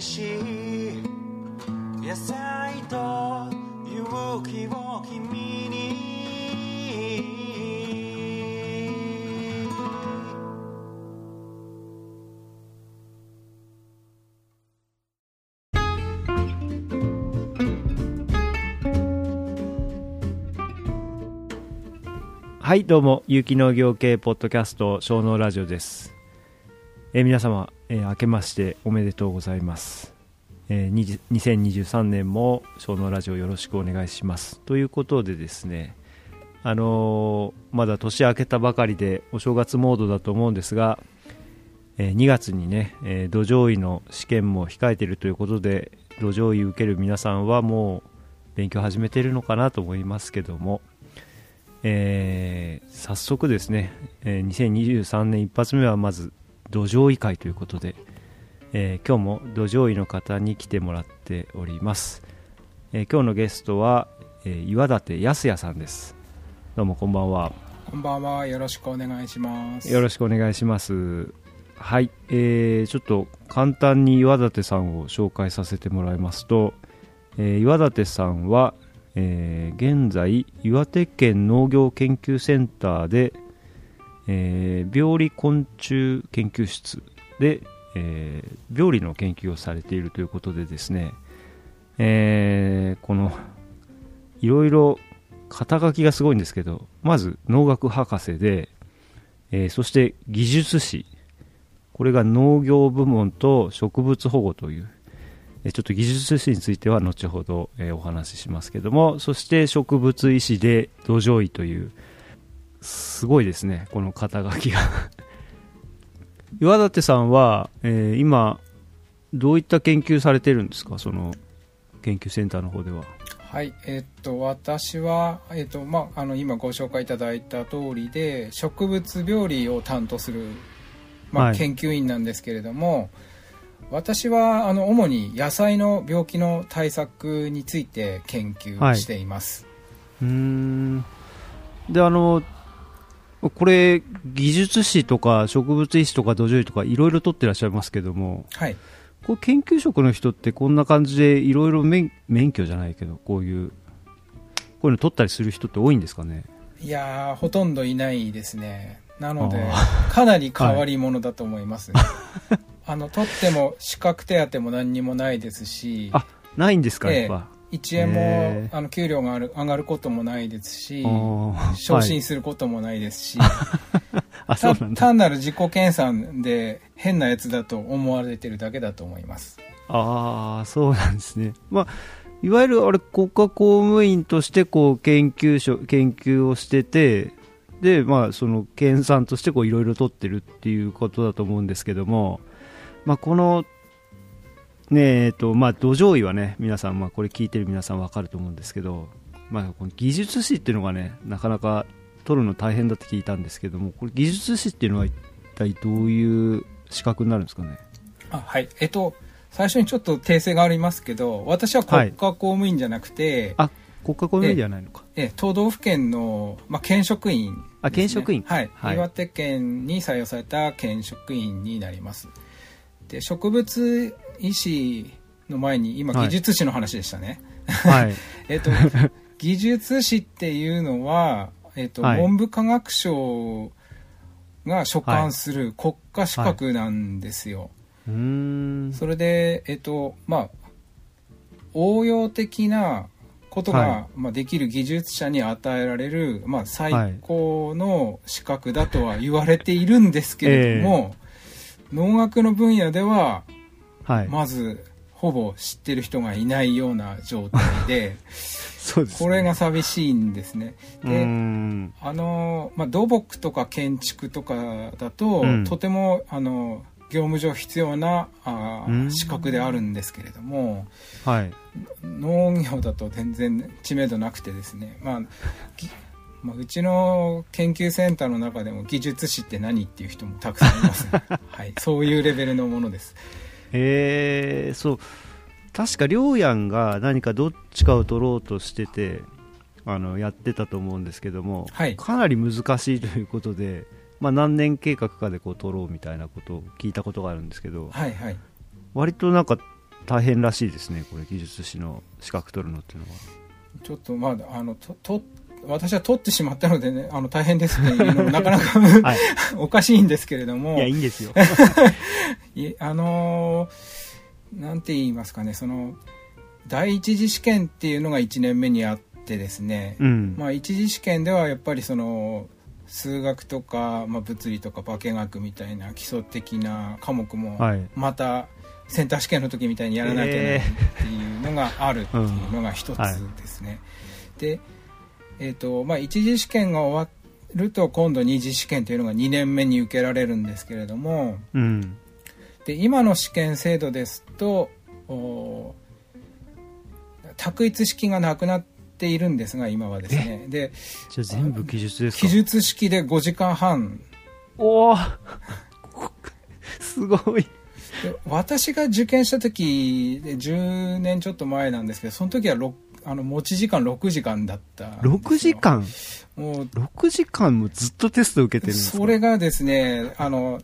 しい野菜と勇気を君にはいどうも有機農業系ポッドキャスト小農ラジオです、えー皆様、えー明けましておめでとうございます、えー2023年も小農ラジオよろしくお願いします。ということでですねあのーまだ年明けたばかりでお正月モードだと思うんですが、え2月にね、え土壌医の試験も控えているということで土壌医受ける皆さんはもう勉強始めてるのかなと思いますけどもえー早速ですね、えー2023年一発目はまず土壌医会ということで、えー今日も土壌医の方に来てもらっております、えー今日のゲストは、えー岩立康也さんです。どうもこんばんは。こんばんは。よろしくお願いします。よろしくお願いします。はい、えーちょっと簡単に岩立さんを紹介させてもらいますと、えー岩立さんは、えー現在岩手県農業研究センターで、えー病理昆虫研究室で、えー病理の研究をされているということでですね、えーこのいろいろ肩書きがすごいんですけどまず農学博士で、えーそして技術士。これが農業部門と植物保護というえちょっと技術士については後ほど、えお話ししますけどもそして植物医師で土壌医というすごいですねこの肩書きが。岩立さんは、えー今どういった研究されてるんですか？その研究センターの方では。はい。えっと、私は、えっと、まあ、あの、今ご紹介いただいた通りで、植物病理を担当する、まあ、はい。研究員なんですけれども、私は、あの、主に野菜の病気の対策について研究しています。うーん。であのこれ技術士とか植物医師とか土壌医とかいろいろ取ってらっしゃいますけどもはい。こう研究職の人ってこんな感じでいろいろ免免許じゃないけどこういうこういうの取ったりする人って多いんですかね？いやー、ほとんどいないですね。なのであ、かなり変わり者だと思いますね。あの、取っても資格手当も何にもないですし、あないんですかええやっぱ、1円も、あの給料がある上がることもないですし昇進することもないですし、あそうたなんだ。単なる自己研鑽で変なやつだと思われてるだけだと思います。ああそうなんですね。まあいわゆるあれ国家公務員としてこう研究所研究をしててでまあその研鑽としてこういろいろ取ってるっていうことだと思うんですけどもまあこのねえっとまあ土壌医はね皆さんまあこれ聞いてる皆さんわかると思うんですけどまあこの技術士っていうのがねなかなか取るの大変だって聞いたんですけどもこれ技術士っていうのは一体どういう資格になるんですかね？あはい。えっと最初にちょっと訂正がありますけど私は国家公務員じゃなくて、あ国家公務員ではないのか。え都道府県の、まあ、県職員ね、あ県職員。はい、はい。岩手県に採用された県職員になります。で植物医師の前に今はい技術士の話でしたね、はい。えっと技術士っていうのは、えっとはい。文部科学省が所管する国家資格なんですよ、うーん。それでえっとまあ応用的なことが、はまあ、できる技術者に与えられる、まあ、最高の資格だとは言われているんですけれども、農学の分野でははい、まずほぼ知ってる人がいないような状態で そうです、これが寂しいんですね。でん。あの、まあ、土木とか建築とかだと、うん。とてもあの業務上必要なあ資格であるんですけれどもはい。農業だと全然知名度なくてですね、まあぎまあ、うちの研究センターの中でも技術士って何っていう人もたくさんいます、ね。はい、そういうレベルのものですえー、そう。確か両やんが何かどっちかを取ろうとしててあのやってたと思うんですけども、はい。かなり難しいということで、まあ、何年計画かでこう取ろうみたいなことを聞いたことがあるんですけどはいはい。割となんか大変らしいですねこれ技術士の資格取るのっていうのはちょっとまああのとと私は取ってしまったのでねあの大変ですっていうのも なかなか、はい。おかしいんですけれども。いやいいんですよ。いあのーなんて言いますかねその第一次試験っていうのが1年目にあってですね、うん、まあ、一次試験ではやっぱりその数学とか、まあ、物理とか化学みたいな基礎的な科目もはい。またセンター試験の時みたいにやらなきゃいけないっていうのがあるっていうのが一つですね。で、えーとまあ、一次試験が終わると今度二次試験というのが2年目に受けられるんですけれどもうん。で今の試験制度ですとお択一式がなくなっているんですが今はですね。でじゃあ全部記述ですか？記述式で5時間半。おお すごい。で私が受験した時で10年ちょっと前なんですけどその時はろあの持ち時間6時間だったんですよ。6時間？もう6時間もずっとテスト受けてるんですか？それがですねあの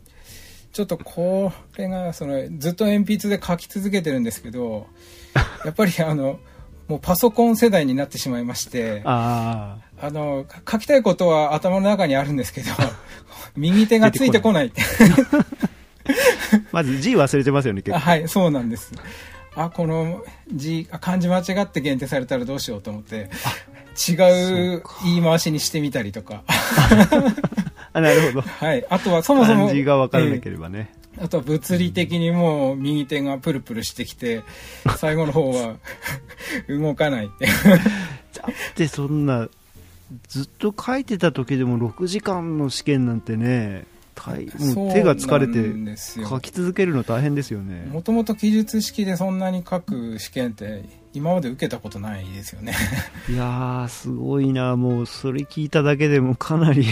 ちょっとこれがそのずっと鉛筆で書き続けてるんですけど やっぱりあのもうパソコン世代になってしまいましてああのか書きたいことは頭の中にあるんですけど 右手がついてこないって。あ まず字忘れてますよね結構。あはいそうなんですあこの字あ漢字間違って限定されたらどうしようと思って違う言い回しにしてみたりとか。あなるほど。はい。あとはそもそも漢字が分からなけえればね、えあとは物理的にもう右手がプルプルしてきて最後の方は 動かないって。だってそんなずっと書いてた時でも6時間の試験なんてね大もう手が疲れて書き続けるの大変ですよね。もともと記述式でそんなに書く試験って今まで受けたことないですよね。いやーすごいな。もうそれ聞いただけでもかなり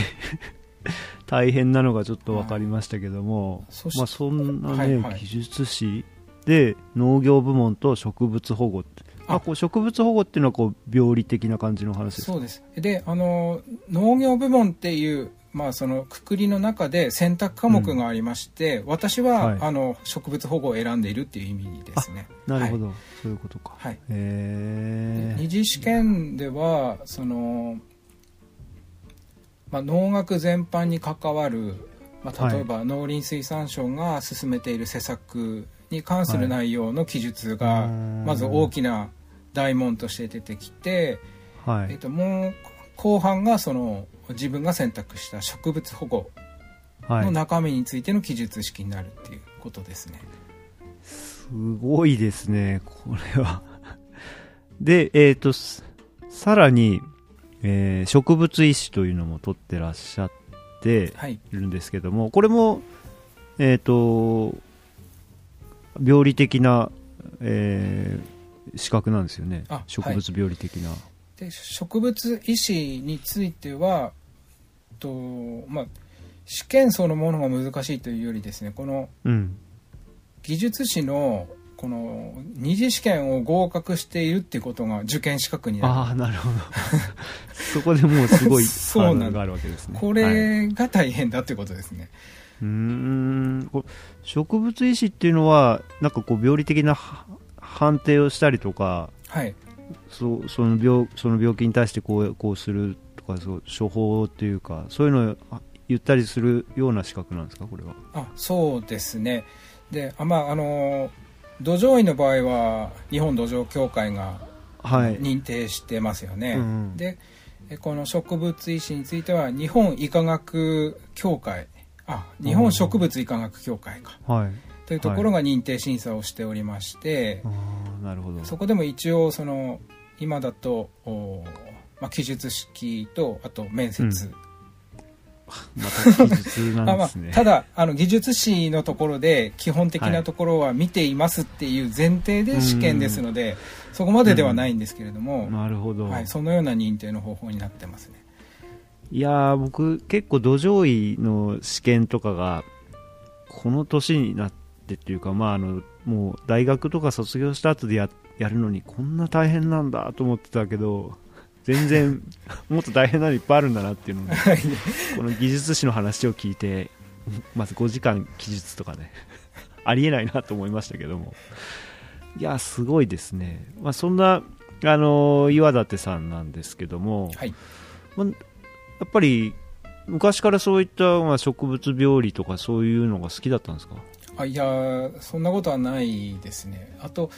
大変なのがちょっと分かりましたけども、まあ、そんなね、はいはい。技術士で農業部門と植物保護って。あ。あこう植物保護っていうのはこう病理的な感じの話ですか？そうです。であの農業部門っていうまあそのくくりの中で選択科目がありまして、私は、はい。あの植物保護を選んでいるっていう意味ですね。なるほど、はい。そういうことか。はい。二次試験ではその、まあ、農学全般に関わる、まあ、例えば農林水産省が進めている施策に関する内容の記述が、うんまず大きな大問として出てきて、はい。えっともう後半がその自分が選択した植物保護はいの中身についての記述式になるっていうことですね。すごいですね、これは。で、えっ、と、すさらに、えー植物医師というのも取ってらっしゃってはい、いるんですけども、これも、えっ、と、病理的な、えー資格なんですよねあ。植物病理的な。で植物医師についてはと、まあ、試験そのものが難しいというよりですねこのうん。技術士のこの二次試験を合格しているっていうことが受験資格になるああ、なるほど。そこでもうすごい そうなんがあるわけですね。こはいれが大変だっていうことですね。うーんこ植物医師っていうのはなんかこう病理的なは判定をしたりとかはいそうその病その病気に対してこうこうするとかそう処方っていうかそういうのをあ言ったりするような資格なんですかこれは？あそうですね。であまああの土壌医の場合は日本土壌協会がはい。認定してますよね、うんでえこの植物医師については日本医科学協会。あ日本植物医科学協会か。はいというところが認定審査をしておりまして、ああなるほど。そこでも一応その今だと、おまあ、記述式とあと面接、また技術あまあなんですね、ただあの技術士のところで基本的なところは見ていますっていう前提で試験ですので、そこまでではないんですけれども、なるほど、はい、そのような認定の方法になってますね。いやー僕結構土壌医の試験とかがこの年になってっていうかまああのもう大学とか卒業した後でややるのにこんな大変なんだと思ってたけど全然 もっと大変なのいっぱいあるんだなっていうのをこの技術士の話を聞いてまず5時間記述とかねありえないなと思いましたけども。いやすごいですね、まあ、そんな、あの岩立さんなんですけども、はい。まあやっぱり昔からそういった、まあ、植物病理とかそういうのが好きだったんですか？あいやそんなことはないですね。あと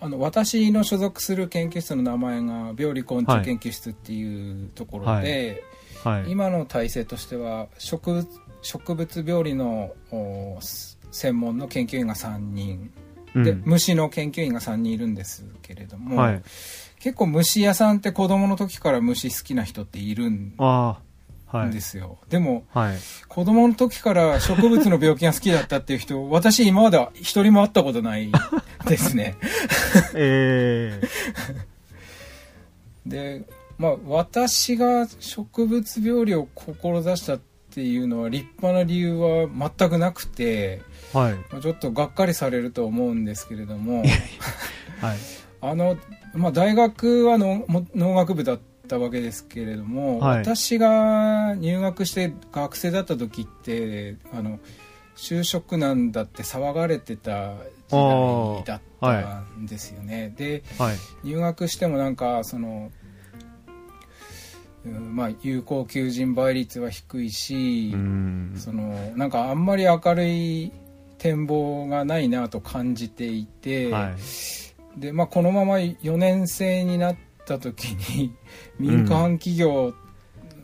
あの私の所属する研究室の名前が病理昆虫研究室っていうところで、はい。はい。今の体制としては植物植物病理のお専門の研究員が3人。で、うん。虫の研究員が3人いるんですけれども、はい、結構虫屋さんって子供の時から虫好きな人っているんああはい。ですよ、でもはい。子供の時から植物の病気が好きだったっていう人 私今までは一人も会ったことない ですね。ええ でまあ私が植物病理を志したっていうのは立派な理由は全くなくてはい。まあちょっとがっかりされると思うんですけれども。はい。あの、まあ、大学は農も農学部だったわけですけれども、はい。私が入学して学生だった時ってあの就職なんだって騒がれてた時代だったんですよね。ではい。入学してもなんかその、うんまあ、有効求人倍率は低いし、うん。そのなんかあんまり明るい展望がないなと感じていて、はい。で、まあ、このまま4年生になった時に民間企業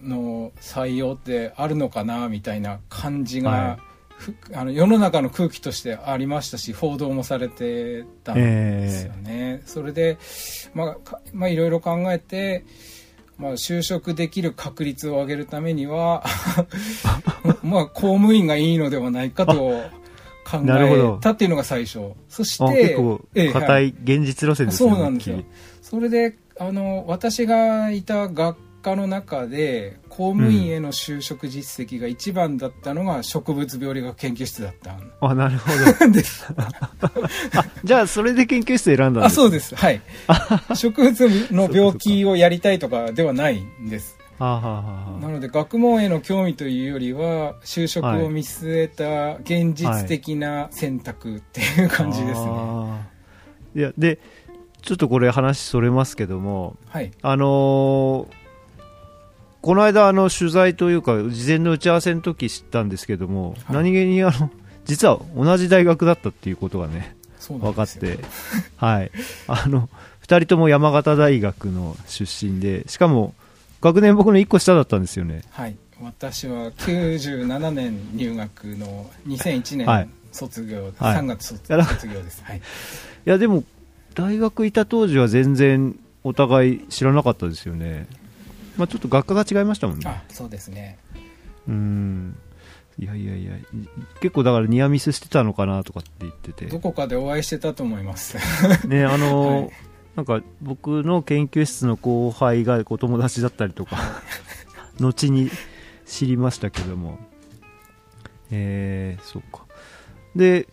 の採用ってあるのかなみたいな感じが、はふあの世の中の空気としてありましたし報道もされてたんですよね。それで、まあかまあ、いろいろ考えて、まあ、就職できる確率を上げるためには まあ公務員がいいのではないかと考えたっていうのが最初。そしてあ結構ええ硬い現実路線ですねそうなんですよ。それであの私がいた学科の中で公務員への就職実績が一番だったのが植物病理学研究室だったんきりあなるほど。です。あじゃあそれで研究室選んだんですあそうです。はい。植物の病気をやりたいとかではないんです。はあ、はあはあなので学問への興味というよりは就職を見据えた現実的な選択っていう感じですね。あー。いやでちょっとこれ話それますけどもはい。あのーこの間あの取材というか事前の打ち合わせの時知ったんですけども、はい。何気にあの実は同じ大学だったっていうことがね分かってはい。あの2人とも山形大学の出身でしかも学年僕の1個下だったんですよね。はい。私は97年入学の2001はい。年卒業、はい。3月卒業です。はい。いやでも大学いた当時は全然お互い知らなかったですよね。まあちょっと学科が違いましたもんね。あそうですね。うん。いやいやいやい結構だからニアミスしてたのかなとかって言ってて。どこかでお会いしてたと思います。ねあのー はい。なんか僕の研究室の後輩がお友達だったりとか 後に知りましたけども。えー、そうか。で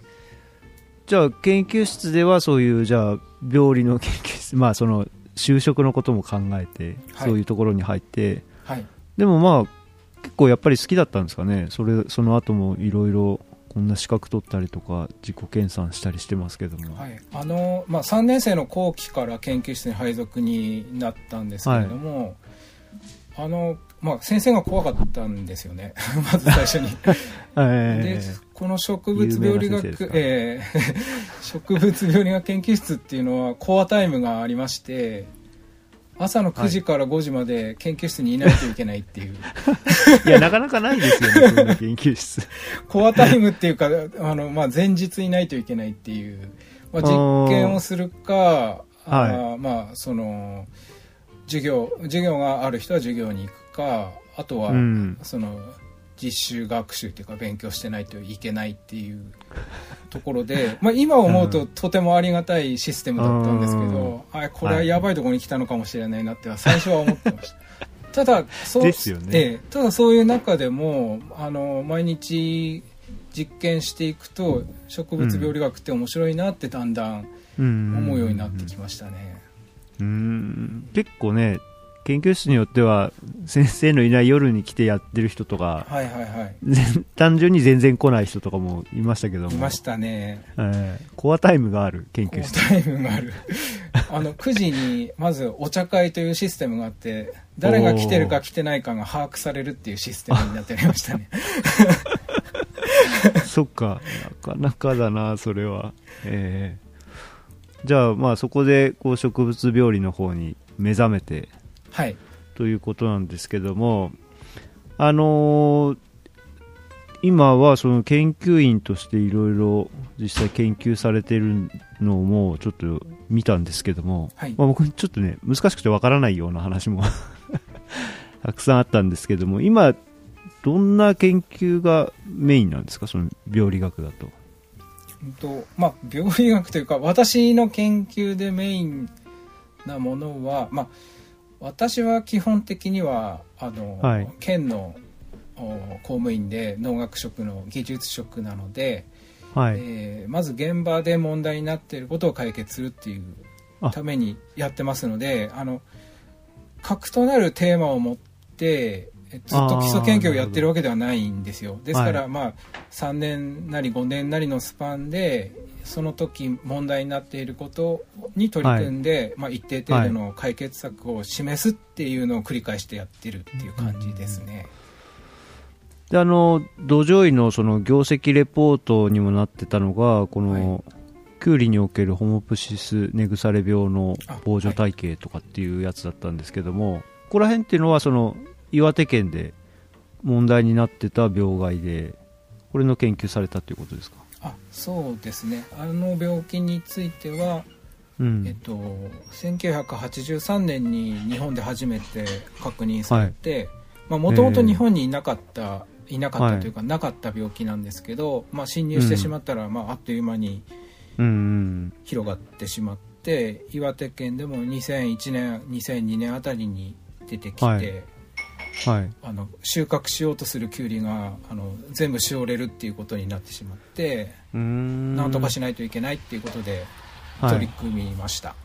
じゃあ研究室ではそういうじゃあ病理の研究室 まあその就職のことも考えて、はい。そういうところに入ってはい。でもまあ結構やっぱり好きだったんですかね。それその後もいろいろこんな資格取ったりとか自己研鑽したりしてますけども、はい。あのまあ、3年生の後期から研究室に配属になったんですけれども、あのまあ、先生が怖かったんですよね。まず最初に。えでこの植物病理学、えー 植物病理学研究室っていうのはコアタイムがありまして朝の9時から5時まで研究室にいないといけないっていう、い。やなかなかないですよね そんな研究室。コアタイムっていうかあの、まあ、前日いないといけないっていう、まあ、実験をするかあーまあその授業授業がある人は授業に行くかあとは、うん。その実習学習っていうか勉強してないといけないっていうところで、まあ、今思うととてもありがたいシステムだったんですけど、あこれはやばいところに来たのかもしれないなっては最初は思ってました。ただそうですよね。ええただそういう中でもあの毎日実験していくと植物病理学って面白いなってだんだん。思うようになってきましたね。うん。結構ね研究室によっては先生のいない夜に来てやってる人とかはいはいはい。全単純に全然来ない人とかもいましたけども。いましたね。えーコアタイムがある研究室。タイムがある。あの9時にまずお茶会というシステムがあって誰が来てるか来てないかが把握されるっていうシステムになっておりましたね。そっか。なかなかだなそれは。えーじゃあまあそこでこう植物病理の方に目覚めてはい。ということなんですけどもあのー今はその研究員としていろいろ実際研究されてるのもちょっと見たんですけども、はい。まあ、僕ちょっとね難しくてわからないような話も たくさんあったんですけども今どんな研究がメインなんですか？その病理学だと。うんとまあ病理学というか私の研究でメインなものはまあ私は基本的にはあの、はい。県のお公務員で農学職の技術職なので、はい、えーまず現場で問題になっていることを解決するっていうあ。ためにやってますのであの核となるテーマを持ってえずっと基礎研究をやってるわけではないんですよ。ですから、はい。まあ3年なり5年なりのスパンでその時問題になっていることに取り組んで、まあ、一定程度の解決策を示すっていうのを繰り返してやってるっていう感じですね。であの土壌医のその業績レポートにもなってたのがこの、キュウリにおけるホモプシスネグサレ病の防除体系とかっていうやつだったんですけども、ここら辺っていうのはその岩手県で問題になってた病害でこれの研究されたということですか、あそうですね。あの病気についてはうん。えっと、1983年に日本で初めて確認されてもともと日本にいなかった、いなかったというか、なかった病気なんですけど、まあ、侵入してしまったら、まあ、あっという間にうんうん広がってしまって岩手県でも2001年2002年あたりに出てきて、はいはい。あの収穫しようとするキュウリがあの全部しおれるっていうことになってしまって、うーん。なんとかしないといけないっていうことではい。取り組みました。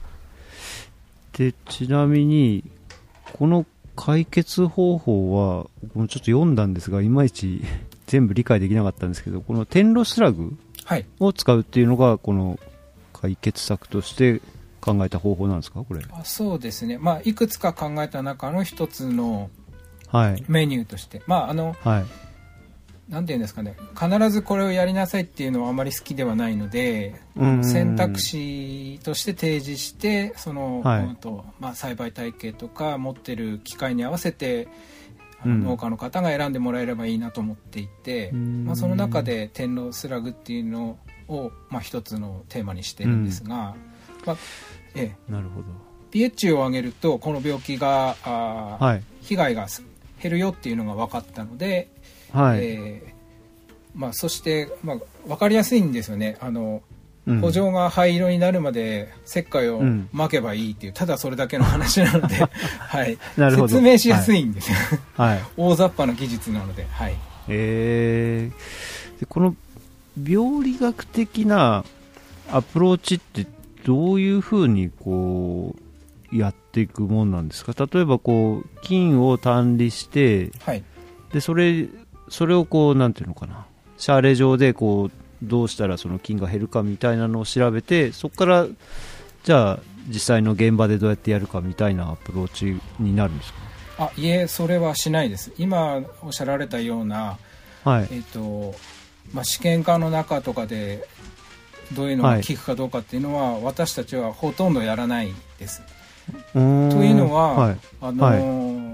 でちなみにこの解決方法はちょっと読んだんですがいまいち 全部理解できなかったんですけどこのテンロスラグはい。を使うっていうのがこの解決策として考えた方法なんですかこれ。あそうですね、まあ、いくつか考えた中の一つのはい。メニューとして、まあ、あのはい。なんていうんですかね。必ずこれをやりなさいっていうのはあまり好きではないのでうん選択肢として提示してその、はい。うんとまあ、栽培体系とか持ってる機械に合わせて農家の方が選んでもらえればいいなと思っていて、うん。まあ、その中で天狼スラグっていうのを、まあ、一つのテーマにしてるんですが、まあええ、なるほど。pH を上げるとこの病気がはい。被害が減るよっていうのが分かったので、はい、えーまあ、そして、まあ、分かりやすいんですよね。あのうん。補助が灰色になるまで石灰をうん。撒けばいいっていう、ただそれだけの話なので、はい、なるほど。説明しやすいんですよ、はい。大雑把な技術なので、はい、えー、でこの病理学的なアプローチってどういうふうにこうやっていくもんなんですか？例えばこう菌を単理してはい、でそれそれをこうなんていうのかな？シャーレ上でこうどうしたらその菌が減るかみたいなのを調べてそこからじゃあ実際の現場でどうやってやるかみたいなアプローチになるんですあいえ、それはしないです、今おっしゃられたような、かはい。えっとまあ、試験管の中とかでどういうのが効くかどうかっていうのは、私たちはほとんどやらないです。というのは、はい。あのー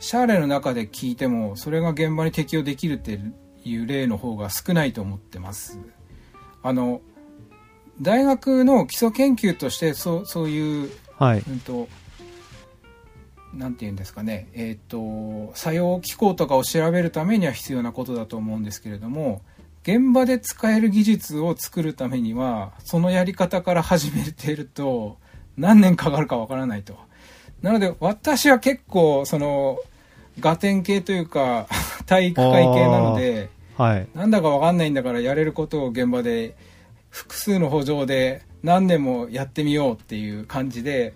シャーレの中で聞いてもそれが現場に適用できるっていう例の方が少ないと思ってます。あの大学の基礎研究としてそうそういう、はい。うんとなんていうんですかね、えっ、と作用機構とかを調べるためには必要なことだと思うんですけれども現場で使える技術を作るためにはそのやり方から始めていると何年かかるかわからないと。なので私は結構そのガテン系というか 体育会系なのではい。なんだかわかんないんだからやれることを現場で複数の補助で何年もやってみようっていう感じで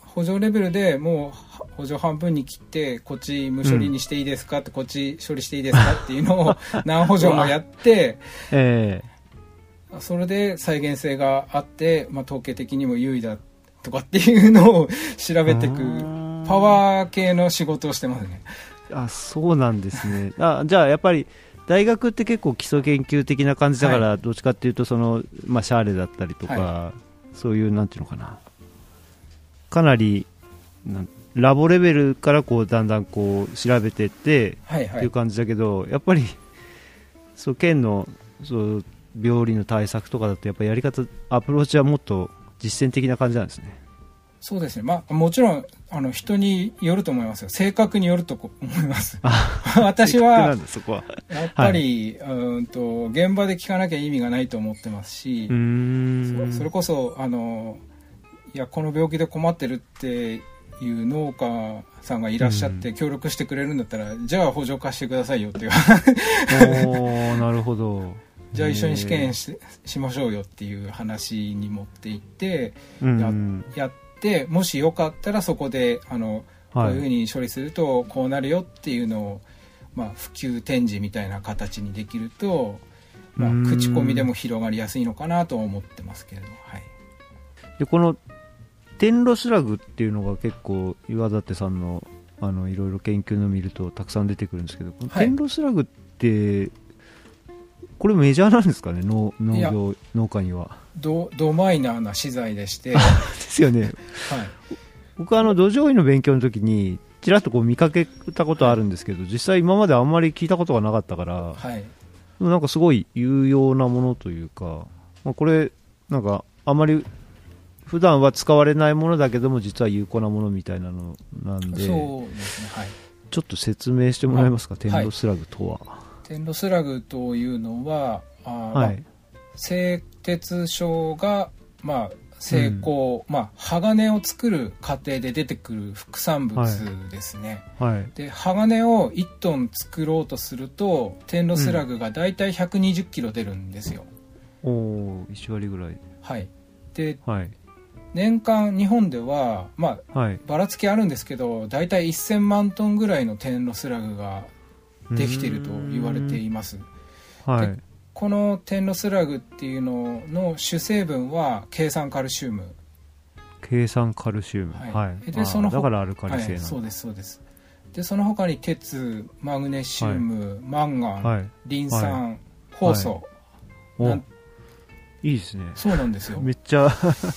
補助レベルでもう補助半分に切ってこっち無処理にしていいですか？って、こっち処理していいですか？っていうのを 何補助もやってえそれで再現性があって、まあ、統計的にも優位だとかっていうのを調べていくー。パワー系の仕事をしてますね。えあそうなんですね。あじゃあやっぱり大学って結構基礎研究的な感じだから、どっちかっていうとその、まあ、シャーレだったりとか、はそういうなんていうのかな。かなりなんラボレベルからこうだんだんこう調べていって、はいはい。っていう感じだけどやっぱりそう県のそう病理の対策とかだとやっぱやり方アプローチはもっと実践的な感じなんですね。そうですね。まあもちろんあの人によると思いますよ。性格によると思います。私はは。やっぱり、うーんと現場で聞かなきゃ意味がないと思ってますしそそれこそあのいやこの病気で困ってるっていう農家さんがいらっしゃって協力してくれるんだったら、じゃあ補助貸してくださいよっていう。おーなるほどじゃあ一緒に試へ験ししましょうよっていう話に持っていってーうんやってもしよかったらそこであのこうはいいうふうに処理するとこうなるよっていうのを、まあ、普及展示みたいな形にできると、まあ口コミでも広がりやすいのかなと思ってますけれど、はい、でこの天ロスラグっていうのが結構岩立さんのあのいろいろ研究の見るとたくさん出てくるんですけど、はい。天ロスラグってこれメジャーなんですかね？農農業農家には。ドドマイナーな資材でして、ですよね。はい、僕はあの土壌医の勉強の時にちらっとこう見かけたことあるんですけど実際今まであんまり聞いたことがなかったから、はい、なんかすごい有用なものというか、まあ、これなんかあまり普段は使われないものだけども実は有効なものみたいなのなんでそうですね、はい。ちょっと説明してもらえますか、あ天ロスラグとは。テンロスラグというのは、あはい。製鉄症が、まあ、成功、まあ、鋼を作る過程で出てくる副産物ですね。はい。で鋼を1トン作ろうとするとテンロスラグがだいたい120キロ出るんですよ。おお1割ぐらい。はい、ではい。年間日本では、まあ、はい。ばらつきあるんですけどだいたい1000万トンぐらいのテンロスラグができていると言われています。はいで。このテンロスラグっていうのの主成分は計酸カルシウム、計算カルシウム。はいはい。でそのだからアルカはい、リ性なんだ。そうですそうですでその他に鉄マグネシウム、マンガン、はい。リン酸、酵素、おなんいいですね。そうなんですよめっちゃ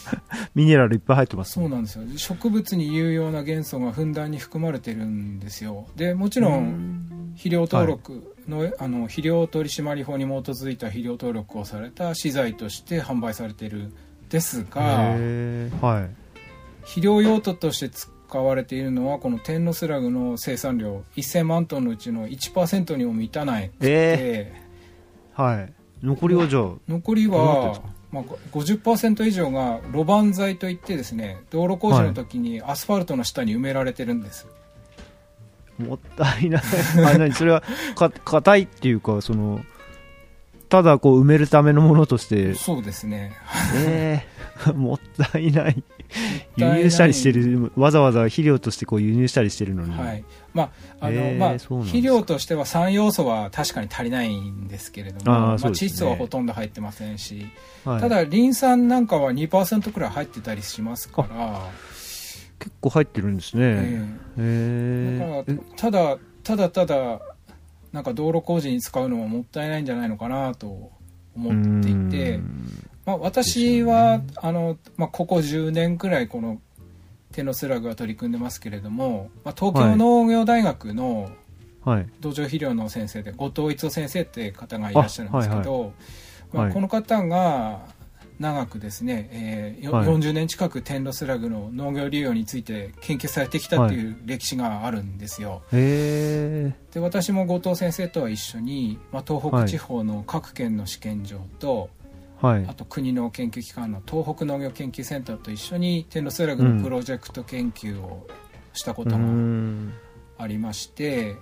ミネラルいっぱい入ってますね。そうなんですよ植物に有用な元素がふんだんに含まれてるんですよでもちろん肥料登録の,、あの肥料取締法に基づいた肥料登録をされた資材として販売されているですがはい。肥料用途として使われているのはこのテンロスラグの生産量1000万トンのうちの1%にも満たないくて、えはい。残りはじゃあ、残りはまあ、50%以上が路盤材といってですね道路工事の時にアスファルトの下に埋められてるんです、もったいない。あ、何？それは、か、硬いっていうか、その、ただこう埋めるためのものとして、そうですね。ええ もったいない。輸入したりしてる、わざわざ肥料としてこう輸入したりしてるのに。はいまああの、まあ肥料としては3要素は確かに足りないんですけれどもまあ、窒素はほとんど入ってませんし、はい。ただリン酸なんかは2%くらい入ってたりしますから、結構入ってるんですね。えただただただなんか道路工事に使うのはもったいないんじゃないのかなと思っていて、まあ、私は、あのまあ、ここ10年くらいこのテノスラグは取り組んでますけれども、まあ、東京農業大学のはい。土壌肥料の先生で後藤一夫先生って方がいらっしゃるんですけど、まあはい。この方が長くですね、えーよはい。40年近くテンロスラグの農業利用について研究されてきたっていう歴史があるんですよ。へえで私も後藤先生とは一緒に、まあ、東北地方の各県の試験場と、はいあ。と国の研究機関の東北農業研究センターと一緒にテンロスラグのプロジェクト研究をしたこうとがん。ありまして、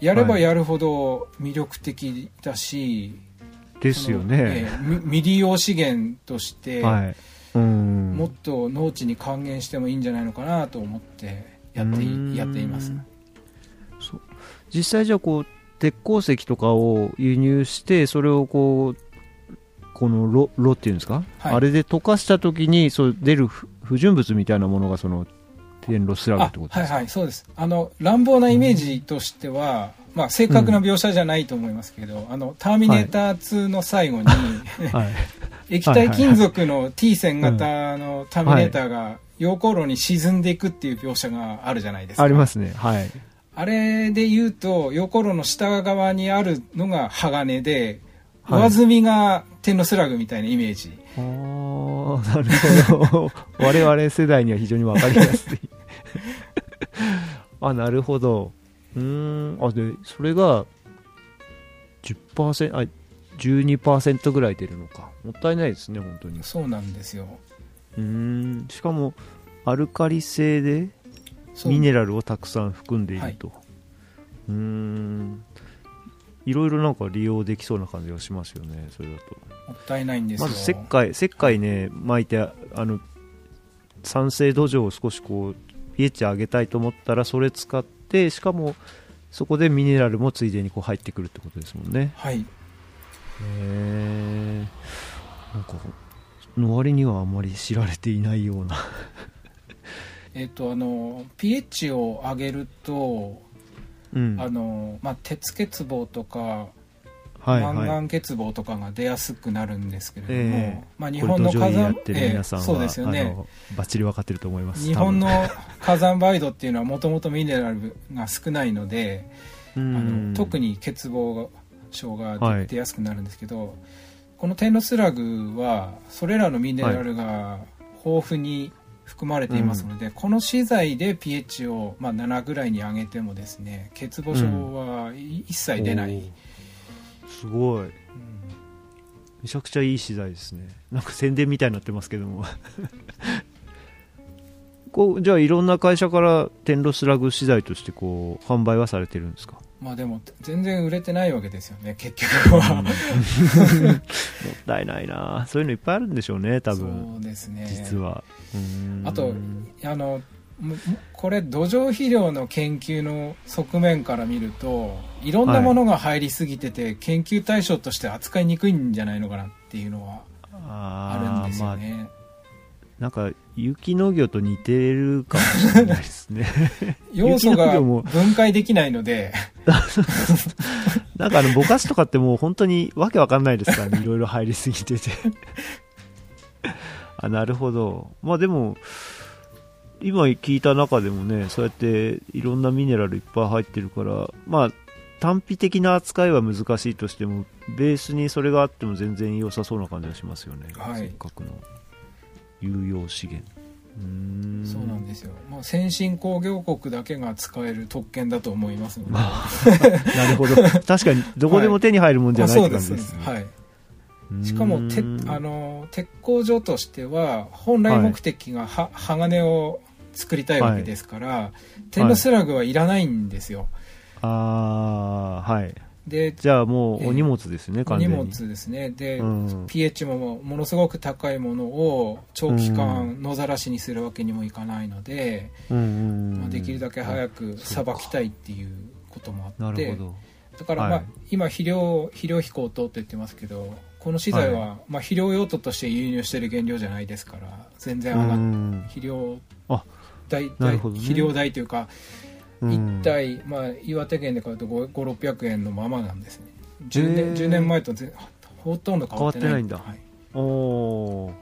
やればやるほど魅力的だし、ですよね。えみ未利用資源として、はい。うん。もっと農地に還元してもいいんじゃないのかなと思ってやってうーんいやっていますそう実際じゃあこう鉄鉱石とかを輸入してそれをこうこの炉炉っていうんですか、はい。あれで溶かした時にそう出る不不純物みたいなものがその天炉スラグってことですか？あはいはいそうです。あの乱暴なイメージとしては、まあ、正確な描写じゃないと思いますけど、あのターミネーター2の最後に、はい。液体金属の T 線型のターミネーターが溶鉱炉に沈んでいくっていう描写があるじゃないですか。ありますね。はい。あれで言うと溶鉱炉の下側にあるのが鋼ではい。上積みが天のスラグみたいなイメージ、あーなるほど。我々世代には非常に分かりやすい。あなるほど。うーん。あでそれが10%あ12%ぐらい出るのか。もったいないですね本当に。そうなんですよ。うーん。しかもアルカリ性でミネラルをたくさん含んでいはい。ると、うーんいろいろなんか利用できそうな感じがしますよねそれだと。もったいないんですよ。まず石灰石灰ね巻いてあの酸性土壌を少しこう pH 上げたいと思ったらそれ使ってしかもそこでミネラルもついでにこう入ってくるってことですもんね。はい。へえなんかの割にはあまり知られていないような。えっ、とあの pH を上げると、うん。あのまあ、鉄欠乏とかはいマンガはい。ン欠乏とかが出やすくなるんですけれども、ええ。まあ、日日本の火や山ええそうですよね。バッチリ分かってると思います。日本の火山灰土っていうのはもともとミネラルが少ないので、ああの特にに欠乏症が出,、やすくなるんですけどこのテンロスラグはそれらのミネラルが豊富に含まれていますので、この資材で pH を、まあ、7ぐらいに上げてもですね欠乏症はい一切出ない、すごい。うん。めちゃくちゃいい資材ですね。なんか宣伝みたいになってますけども。こうじゃあいろんな会社から天ロスラグ資材としてこう販売はされてるんですか？まあでも全然売れてないわけですよね結局は、もったいないな。そういうのいっぱいあるんでしょうね多分。そうですね。実は。あとあのもこれ土壌肥料の研究の側面から見るといろんなものが入りすぎてて、研究対象として扱いにくいんじゃないのかなっていうのはあるんですよね、まあ、なんか有機農業と似てるかもしれないですね。要素が分解できないのでなんかあのぼかしとかってもう本当にわけわかんないですからね。いろいろ入りすぎてて。あなるほど。まあでも今聞いた中でもねそうやっていろんなミネラルいっぱい入ってるからまあ単品的な扱いは難しいとしてもベースにそれがあっても全然良さそうな感じがしますよね、はい。せっかくの有用資源そうなんですよ。もう先進工業国だけが使える特権だと思いますので、まあ なるほど。確かにどこでも手に入るもんじゃないです感じですね、はい。しかもてあの鉄工所としては本来目的がは、鋼を作りたいわけですから、テンロスラグはいらないんですよ、ああはいでじゃあもうお荷物ですね、お荷完全に。物ですね。で、うん。pH もものすごく高いものを長期間野ざらしにするわけにもいかないので、うんまあ、できるだけ早くさばきたいっていうこともあってだから、まあはい今肥料肥料飛行等って言ってますけどこの資材は、まあ、肥料用途として輸入してる原料じゃないですから全然上がっうん肥料あ代ね。肥料代というか、うん1体、まあ、岩手県で買うと5600円のままなんですね。へ10ー。年 ,10 年前とぜほとんど変わってないんだ。はいお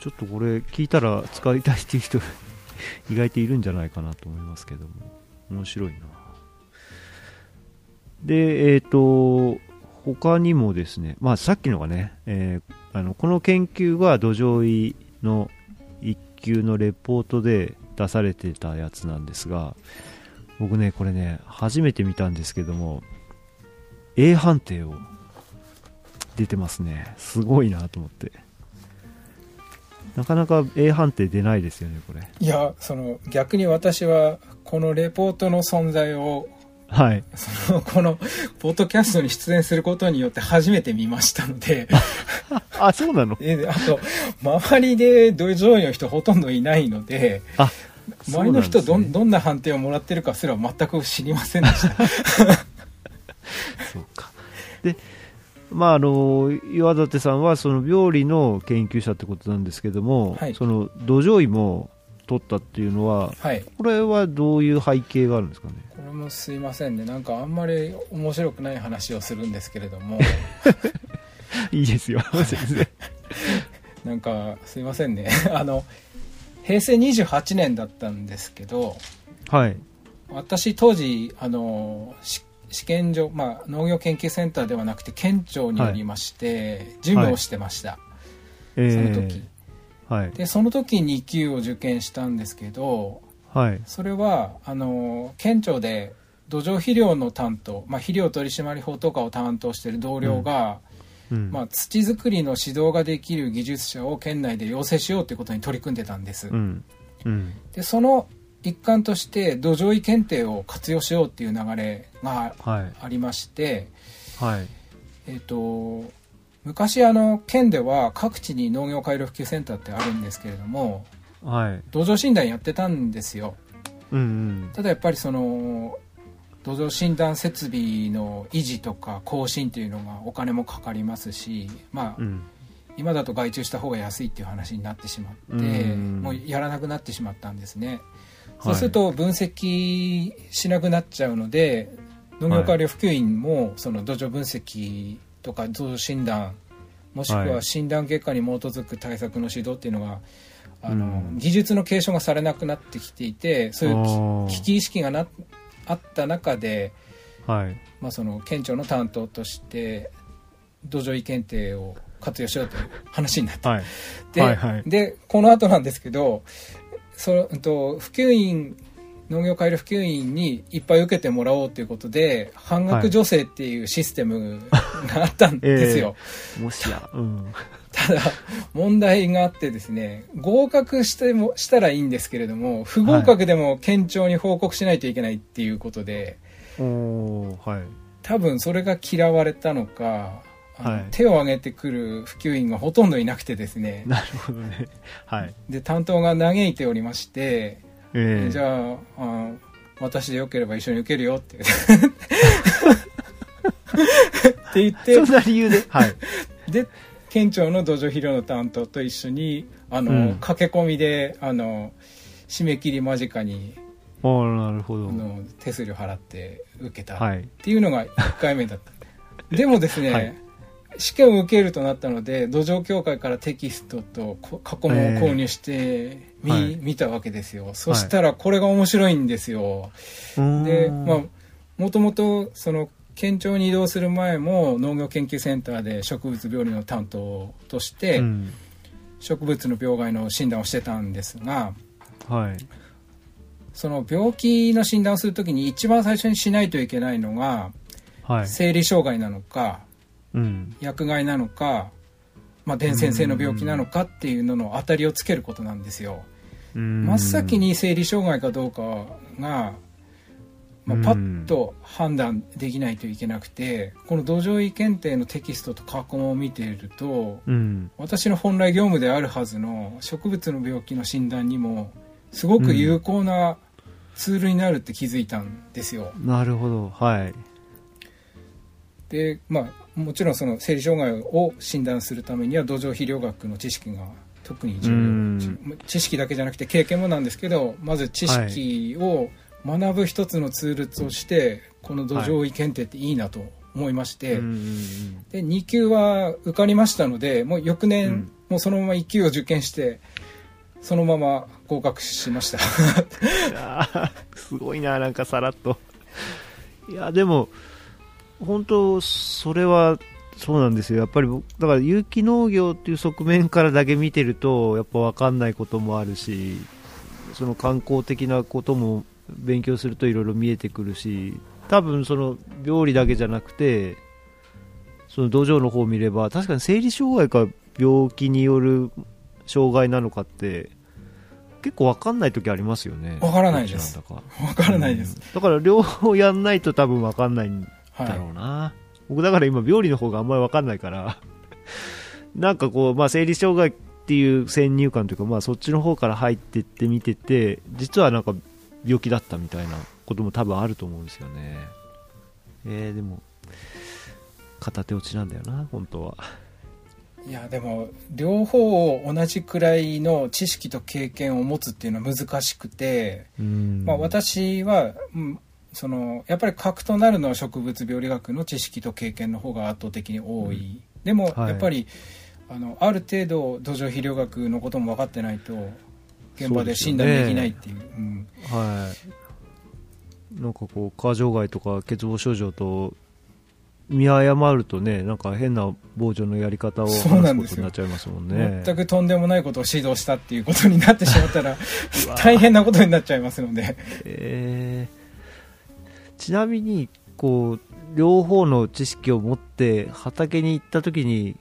ちょっとこれ聞いたら使いたいっていう人 意外といるんじゃないかなと思いますけども。面白いな。でえっ、と他にもですねまあさっきのがね、えーあのこの研究は土壌医の一級のレポートで出されてたやつなんですが僕ねこれね初めて見たんですけども A 判定を出てますね。すごいなと思って。なかなか A 判定出ないですよねこれ。いやその逆に私はこのレポートの存在をはい。そのこのポッドキャストに出演することによって初めて見ましたので。あそうなの？であと周りで土壌医の人ほとんどいないので。あ周りの人ど,、んねどんな判定をもらってるかすら全く知りませんでした。そうか。で、まああの岩立さんはその病理の研究者ってことなんですけども、はい。その土壌医も取ったっていうのは、はい。これはどういう背景があるんですかね？これもすいませんね。なんかあんまり面白くない話をするんですけれども。いいですよ、全然。なんかすいませんね。あの平成28年だったんですけどはい。私当時あのし試験場、まあ、農業研究センターではなくて県庁によりまして、事務をしてました、えその時はい。でその時2級を受験したんですけどはい。それはあの県庁で土壌肥料の担当、まあ、肥料取締法とかを担当している同僚が、うん。まあ、土作りの指導ができる技術者を県内で養成しようということに取り組んでたんです、うん。うん。でその一環として土壌医検定を活用しようっていう流れがはい。ありまして、はい。えっと昔あの県では各地に農業改良普及センターってあるんですけれどもはい。土壌診断やってたんですようんうん。ただやっぱりその土壌診断設備の維持とか更新っていうのがお金もかかりますしまあ、うん。今だと外注した方が安いっていう話になってしまってうん。もうやらなくなってしまったんですね、はい。そうすると分析しなくなっちゃうので農業改良普及員もその土壌分析とか土壌診断もしくははい。診断結果に基づく対策の指導っていうのがあの、うん。技術の継承がされなくなってきていてそういう危機意識がなあった中で、はい。まあ、その県庁の担当として土壌医検定を活用しようという話になってはい。で,、はいはいでこの後なんですけどそのうんと普及員農業改良普及員にいっぱい受けてもらおうということで半額助成っていうシステムがあったんですよ、もしや。うん。ただ問題があってですね合格してもしたらいいんですけれども不合格でも県庁に報告しないといけないっていうことで、おー、はい。多分それが嫌われたのかはい手を挙げてくる普及員がほとんどいなくてですねなるほどね。はい。で担当が嘆いておりまして、ええじゃああ私でよければ一緒に受けるよって って言ってそんな理由で？はい。で県庁の土壌肥料の担当と一緒にあの、うん。駆け込みであの締め切り間近にああ、なるほど。あの手数料払って受けたはい。っていうのが1回目だった。でもですね、はい。試験を受けるとなったので土壌協会からテキストとこ過去問を購入してみ、はい。見たわけですよ。そしたらこれが面白いんですよ、でまあもともとその県庁に移動する前も農業研究センターで植物病理の担当としてうん。植物の病害の診断をしてたんですがはい。その病気の診断をするときに一番最初にしないといけないのがはい。生理障害なのかうん。薬害なのか、まあ、伝染性の病気なのかっていうのの当たりをつけることなんですよ。真真っ先、に生理障害かどうかが、まあ、パッと判断できないといけなくてこの土壌医検定のテキストと過去問を見ているとうん。私の本来業務であるはずの植物の病気の診断にもすごく有効なツールになるって気づいたんですよ。なるほど。はい。でまあもちろんその生理障害を診断するためには土壌肥料学の知識が特に重うん要知識だけじゃなくて経験もなんですけどまず知識を学ぶ一つのツールとしてこの土壌医検定っていいなと思いまして、うんうんで2級は受かりましたのでもう翌年、うんもうそのまま1級を受験してそのまま合格しましたすごいな、なんかさらっと。いや、でも、本当、それは、そうなんですよ。やっぱり僕、だから有機農業っていう側面からだけ見てると、やっぱ分かんないこともあるし、その観光的なことも勉強するといろいろ見えてくるし、多分その病理だけじゃなくて、その土壌の方を見れば、確かに生理障害か病気による障害なのかって、結構分かんない時ありますよね。分からないです。か。わからないです、だから両方やんないと多分分かんないんはいだろうな、僕だから今病理の方があんまり分かんないから。なんかこう、まあ、生理障害ってっていう先入観というか、まあ、そっちの方から入ってって見てて実はなんか病気だったみたいなことも多分あると思うんですよね。えー、でも片手落ちなんだよな本当は。いやでも両方を同じくらいの知識と経験を持つっていうのは難しくて、うん。まあ、私は、うんそのやっぱり核となるのは植物病理学の知識と経験の方が圧倒的に多い、でもはい。やっぱり、あのある程度土壌肥料学のことも分かってないと現場で診断できないっていう。うん。はい。なんかこう過剰害とか欠乏症状と見誤るとねなんか変な防除のやり方を話すことになっちゃいますもんね。全くとんでもないことを指導したっていうことになってしまったら 大変なことになっちゃいますので。えー。ちなみにこう両方の知識を持って畑に行った時に、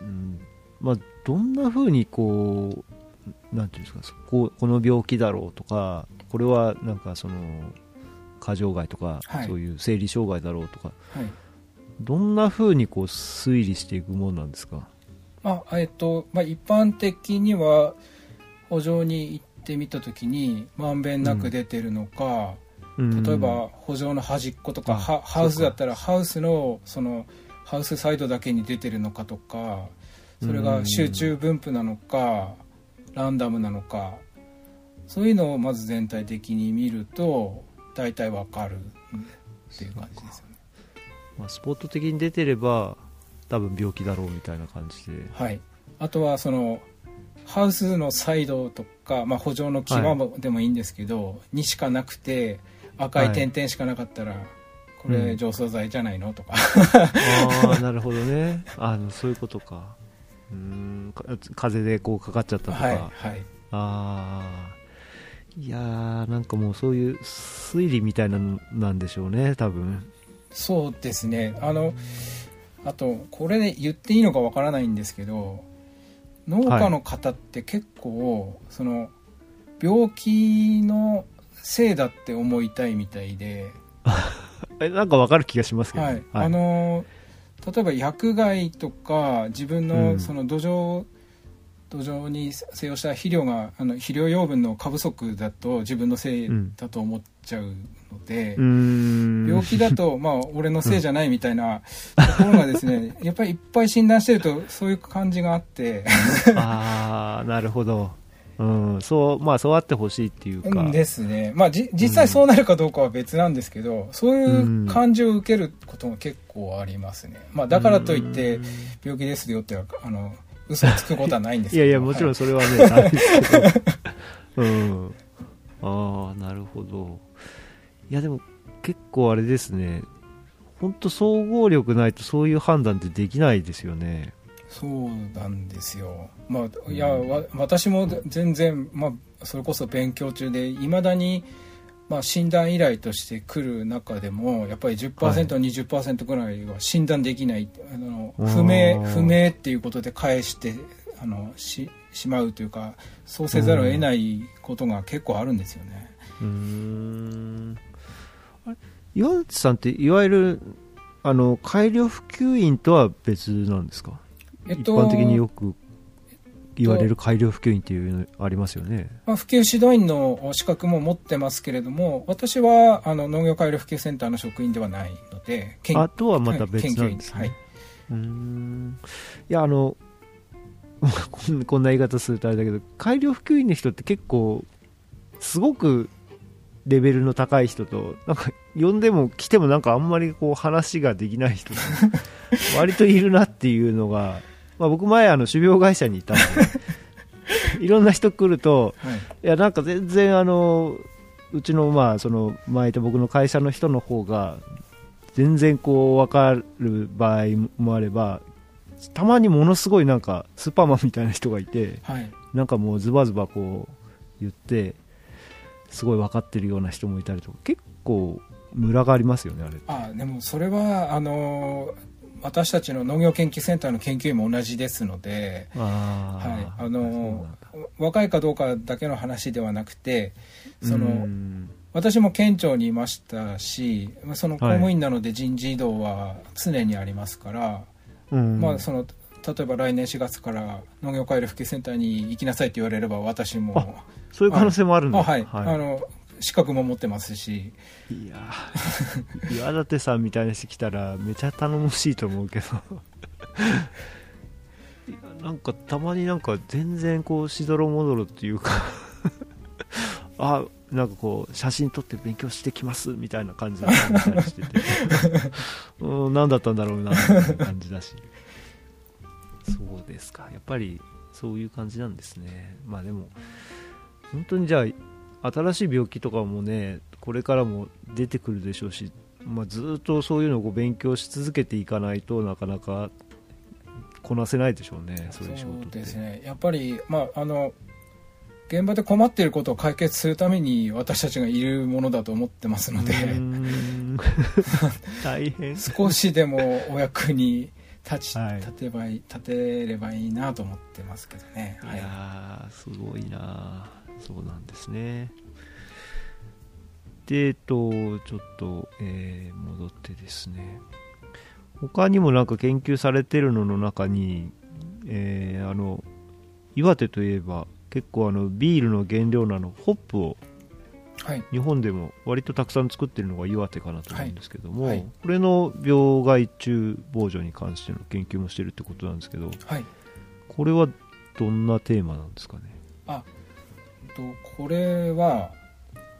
うんまあ、どんな風にこうなんていうんですかそここの病気だろうとかこれはなんかその過剰害とか、はい。そういう生理障害だろうとかはい。どんな風にこう推理していくものなんですか？まあえっとまあ、一般的には補助に行ってみた時にまんべんなく出てるのか、例えば補助の端っことか、あハハウスだったらハウスのそのハウスサイドだけに出てるのかとかそれが集中分布なのかランダムなのかそういうのをまず全体的に見ると大体わかるっていう感じですよね。まあ、スポット的に出てれば多分病気だろうみたいな感じで。はい、あとはそのハウスのサイドとか、まあ、補助の際もでもいいんですけど、にしかなくて赤い点々しかなかったら、これうん。除草剤じゃないのとか。ああなるほどね。あのそういうことかうーん。か風邪でこうかかっちゃったとか、はいはい。ああいやーなんかもうそういう推理みたいなのなんでしょうね多分。そうですね。あのあとこれで言っていいのかわからないんですけど農家の方って結構、その病気のせいだって思いたいみたいで、えなんかわかる気がしますけど、はい。ねあの例えば薬害とか自分うん。のその土壌、土壌に使用した肥料があの肥料養分の過不足だと自分のせいだと思っちゃうので、うーん。病気だと まあ俺のせいじゃないみたいなところがですねやっぱりいっぱい診断してるとそういう感じがあって。ああなるほどうんそうまあそうあってほしいっていうか、うんですね。まあじ実際そうなるかどうかは別なんですけど、そういう感じを受けることが結構ありますね、まあ、だからといってうん。病気ですよってあの嘘をつくことはないんですけど。いやいや もちろんはいそれはね、ないですけど。うん。ああなるほど。いやでも結構あれですね。本当総合力ないとそういう判断ってできないですよねそうなんですよ。まあいや、わ私も全然、まあ、それこそ勉強中でいまだに、まあ、診断依頼として来る中でもやっぱり10%、はい。20%ぐらいは診断できないあの不明不明っていうことで返してあのししまうというかそうせざるを得ないことが結構あるんですよね。うーん。あれ岩内さんっていわゆるあの改良普及員とは別なんですか、えっと一般的によく言われる改良普及員っていうのありますよね。まあ、普及指導員の資格も持ってますけれども私はあの農業改良普及センターの職員ではないので研あとはまた別なんですね、ん。いやあの こんな言い方するとあれだけど改良普及員の人って結構すごくレベルの高い人となんか呼んでも来てもなんかあんまりこう話ができない人が割といるなっていうのが、まあ、僕前あの種苗会社にいたんで。いろんな人来るとはい。いやなんか全然あのうちのまあその前いた僕の会社の人の方が全然こう分かる場合もあればたまにものすごいなんかスーパーマンみたいな人がいてはい。なんかもうズバズバこう言ってすごい分かってるような人もいたりとか結構ムラがありますよねあれ。あでもそれはあの私たちの農業研究センターの研究員も同じですので、あ。はい、あのだ。若いかどうかだけの話ではなくてそうのん。私も県庁にいましたしその公務員なので人事異動は常にありますから、うん。まあ、その例えば来年4月から農業改良普及センターに行きなさいって言われれば私もそういう可能性もあるんだ。あはい、あの資格も持ってますし。いやー。岩立さんみたいな人来たらめちゃ頼もしいと思うけど。なんかたまになんか全然こうしどろもどろっていうか。あなんかこう写真撮って勉強してきますみたいな感じでしてて。うん何だったんだろうなみたいな感じだし。そうですか。やっぱりそういう感じなんですね。まあでも本当にじゃあ新しい病気とかもねこれからも出てくるでしょうし、まあ、ずっとそういうのを勉強し続けていかないとなかなかこなせないでしょうねそういう仕事ですね。やっぱりまああの現場で困っていることを解決するために私たちがいるものだと思ってますので。大変。少しでもお役に立ち、はい。立てば立てればいいなと思ってますけどね、い。はい、すごいなそうなんですね。でえっとちょっと、えー戻ってですね。他にもなんか研究されてるのの中に、えーあの岩手といえば結構あのビールの原料のあのホップをはい。日本でも割とたくさん作ってるのが岩手かなと思うんですけども、はいはい。これの病害虫防除に関しての研究もしてるってことなんですけどはい。これはどんなテーマなんですかね？とこれは、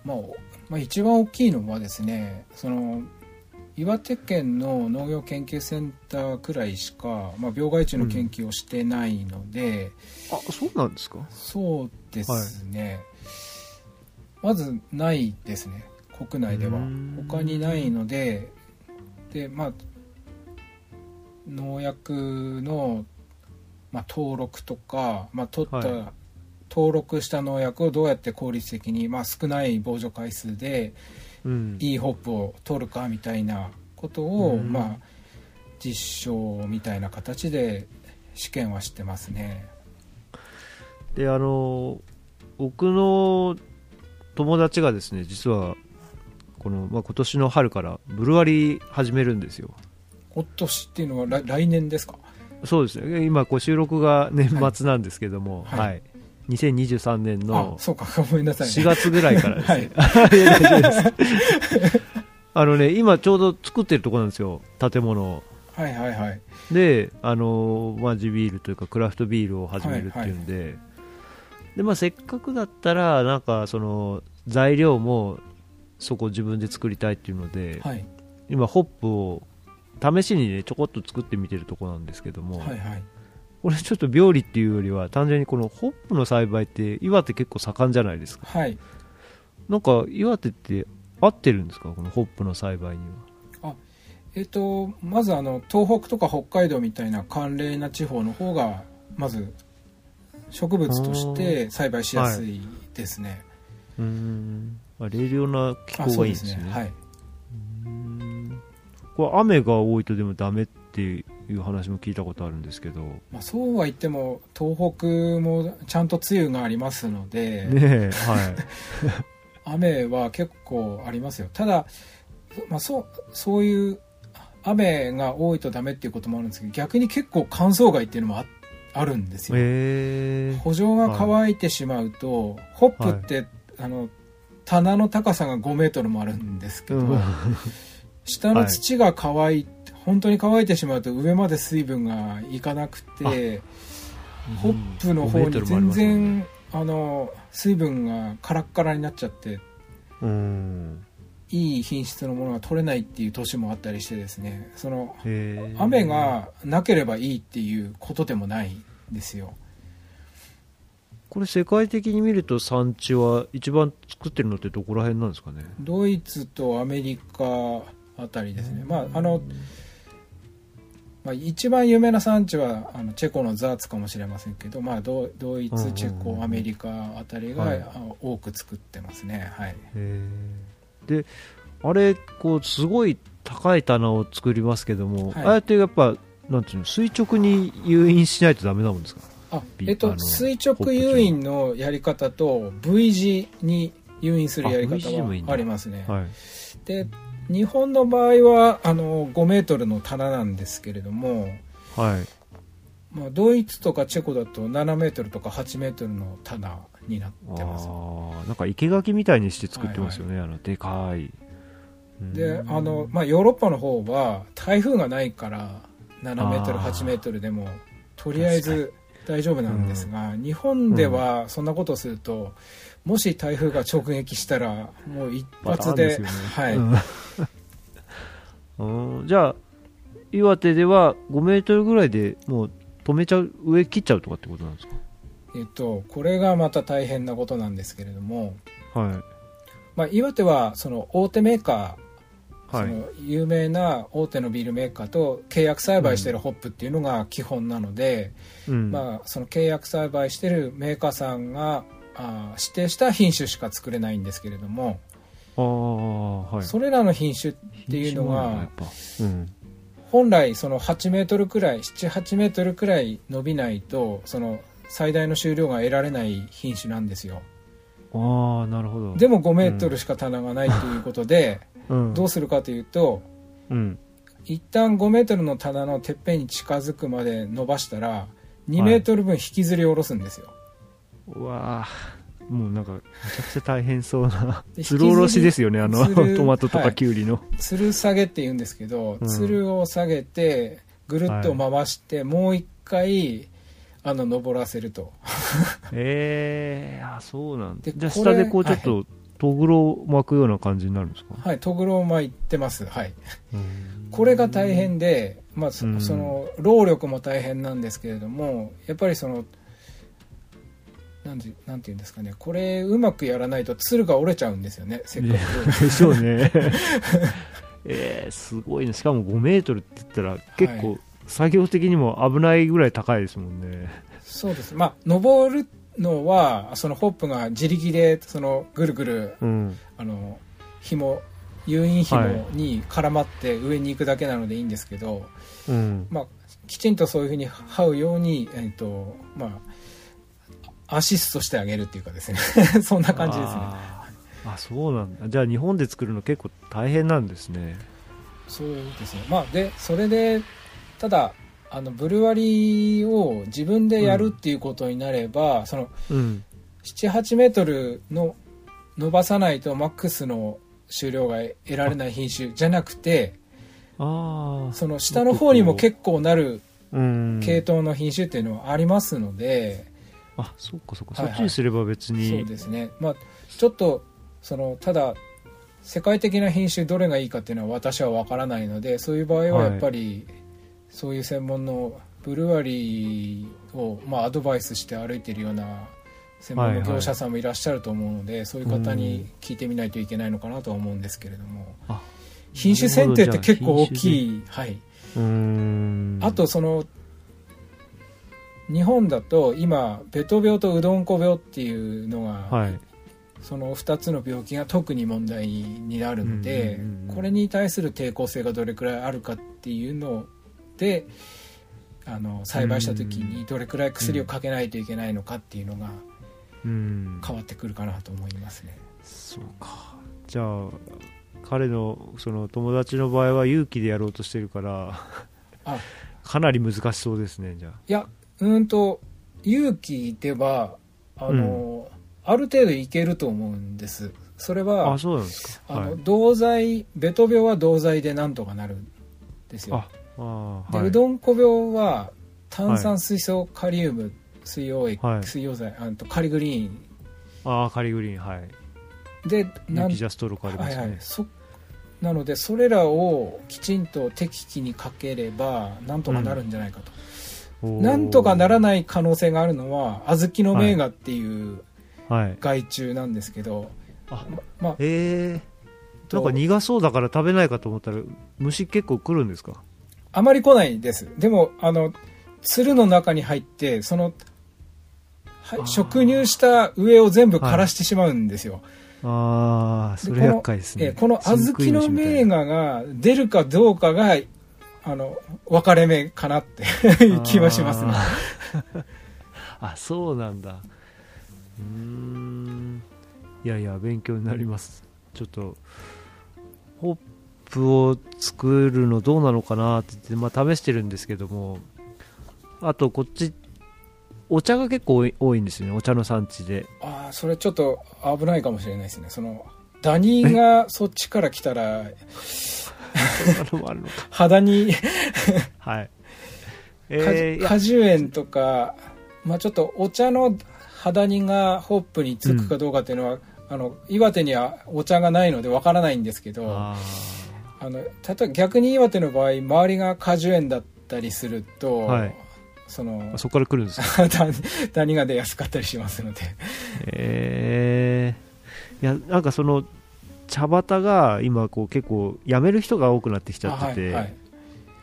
まあ、おまあ一番大きいのはですねその岩手県の農業研究センターくらいしか、まあ、病害虫の研究をしてないので、あそうなんですか？そうですね、まずないですね国内では。他にないのででまあ農薬の、まあ、登録とか、まあ、取った、はい登録した農薬をどうやって効率的に、まあ、少ない防除回数でうん。いいホップを取るかみたいなことを、うん。まあ、実証みたいな形で試験はしてますね。であの僕の友達がですね実はこの、まあ、今年の春からブルワリー始めるんですよ。今年っていうのは来来年ですか？そうですね。今こう収録が年末なんですけども、ははいい2023年あのそうかごめんなさい、ね、4月ぐらいからですね、あのね今ちょうど作ってるところなんですよ。建物を。はいはいはい。であのまあ地ビールというかクラフトビールを始めるっていうんで,、でまあ、せっかくだったらなんかその材料もそこ自分で作りたいっていうので、はい。今ホップを試しにねちょこっと作ってみてるところなんですけども、はいはいこれちょっと病理っていうよりは単純にこのホップの栽培って岩手結構盛んじゃないですか。はい。なんか岩手って合ってるんですか？このホップの栽培には。えっ、とまずあの東北とか北海道みたいな寒冷な地方の方がまず植物として栽培しやすいですね、うーん。あ冷涼な気あ候そうですね。がいいんですね。はい。うーん。これ雨が多いとでもダメっていう話も聞いたことあるんですけど。ねまあ、そうは言っても東北もちゃんと梅雨がありますので、えはい。雨は結構ありますよ。ただ、まあ、そうそういう雨が多いとダメっていうこともあるんですけど逆に結構乾燥害っていうのもああるんですよ、え。補助が乾いてしまうと、ホップって、あの棚の高さが5メートルもあるんですけど、うん。下の土が乾い、本当に乾いてしまうと上まで水分がいかなくてホップの方5メートに全然ねあの水分がカラッカラになっちゃってうん。いい品質のものが取れないっていう年もあったりしてですね。その雨がなければいいっていうことでもないんですよ。これ世界的に見ると産地は一番作ってるのってどこら辺なんですかね？ドイツとアメリカあたりですね。まああの、まあ、一番有名な産地はあのチェコのザーツかもしれませんけど、まあ、ドドイツチェコアメリカあたりが、はい。あ多く作ってますね。はい。であれこうすごい高い棚を作りますけども、はい。ああやってやっぱなんていうの垂直に誘引しないとダメなもんですか？あビえっと垂直誘引のやり方と V 字に誘引するやり方はありますね。はい。で日本の場合はあの5メートルの棚なんですけれどもはい。まあ、ドイツとかチェコだと7メートルとか8メートルの棚になってます。ああなんか生垣みたいにして作ってますよね、あのでかい。うん。であの、まあ、ヨーロッパの方は台風がないから7メートルあー。8メートルでもとりあえず大丈夫なんですが、日本ではそんなことをすると、もし台風が直撃したらもう一発でね。はい、うん。うん。じゃあ岩手では5メートルぐらいでもう止めちゃう上切っちゃうとかってことなんですえっと、これがまた大変なことなんですけれども、かはい。まあ、岩手はその大手メーカーはい。その有名な大手のビールメーカーと契約栽培してるホップっていうのが基本なので、うん。まあ、その契約栽培してるメーカーさんがあー指定した品種しか作れないんですけれども、はい。それらの品種っていうのがうん本来その8メートルくらい78メートルくらい伸びないとその最大の収量が得られない品種なんですよ。ああなるほど。でも5メートルしか棚がないということで、うん。どうするかというとうん一旦5メートルの棚のてっぺんに近づくまで伸ばしたら2メートル分引きずり下ろすんですよ、うわあもうなんかめちゃくちゃ大変そうな。でつるおろしですよねあの トマトとかはい。キュウリの、つる下げって言うんですけど、うん。つるを下げてぐるっと回して、もう一回あの登らせると。ええあそうなんだ。でじゃ下でこうちょっととぐろを巻くような感じになるんですか、はいとぐろを巻いてます。はい。うん。これが大変で、まあその労力も大変なんですけれどもやっぱりそのなんてなんていうんですかね。これうまくやらないとつるが折れちゃうんですよね。せっかく、でしょうね。えー、すごいね。しかも5メートルって言ったら結構作業的にも危ないぐらい高いですもんね、そうです。まあ登るのはそのホップが自力でそのぐるぐるうん。あの紐誘引紐に絡まって上に行くだけなのでいいんですけど、うん。まあ、きちんとそういうふうに這うように、えっとまあ、アシストしてあげるっていうかですね。そんな感じですね。あそうなんだ。じゃあ日本で作るの結構大変なんですね。そうですね。まあでそれでただあのブルワリーを自分でやるっていうことになれば、そのうん。78メートルの伸ばさないとマックスの収量が得られない品種じゃなくてその下の方にも結構なるうん。系統の品種っていうのはありますので、あそっかそっか、はいはい。そっちにすれば別に。そうですね。まあちょっとそのただ世界的な品種どれがいいかっていうのは私は分からないのでそういう場合はやっぱり、そういう専門のブルワリーを、まあ、アドバイスして歩いてるような専門の業者さんもいらっしゃると思うので、そういう方に聞いてみないといけないのかなとは思うんですけれども。あ品種選定って結構大きい。い、はい、うーん。あとその日本だと今ベト病とうどんこ病っていうのが、はい。その2つの病気が特に問題になるので、うんうんうんうん。これに対する抵抗性がどれくらいあるかっていうのであの栽培した時にどれくらい薬をかけないといけないのかっていうのがうん。変わってくるかなと思いますね。そうか。じゃあ彼のその友達の場合は勇気でやろうとしてるからあ。かなり難しそうですねじゃいやうーんと勇気ではあの、ある程度いけると思うんです。それあはあそうなんですか。あの、はい。銅剤ベト病は銅剤でなんとかなるんですよ。ああで、はい。うどんこ病は炭酸水素カリウム水溶液、はい。水溶剤あとカリグリーン。ああカリグリーンはい。でなんジャストロクありますね、はいはい、そなのでそれらをきちんと適期にかければなんとかなるんじゃないかと、おーなんとかならない可能性があるのは小豆の名画っていうはい。害虫なんですけど、あままあええとなんか苦そうだから食べないかと思ったら虫結構来るんですか？あまり来ないです。でもあの鶴の中に入ってそのはあー。植入した上を全部枯らしてしまうんですよ、ああそれ厄介ですね。えこの小豆の名が画が出るかどうかがあの分かれ目かなっていう 気はしますね。あ そうなんだ。うーん。いやいや勉強になります。ちょっとホップを作るのどうなのかなって言って、まあ、試してるんですけども。あとこっちお茶が結構多い多いんですよね。お茶の産地で。ああそれちょっと危ないかもしれないですね。そのダニがそっちから来たらそんなのもあるのか。肌に。はい。果えー、果樹園とか、まあ、ちょっとお茶の肌煮がホップにつくかどうかっていうのは、あの岩手にはお茶がないのでわからないんですけどああの例えば逆に岩手の場合周りが果樹園だったりすると、はい。そのーそこから来るんですか？ダニが出やすかったりしますので。えー、いやなんかその茶畑が今こう結構辞める人が多くなってきちゃってて、あはいはい。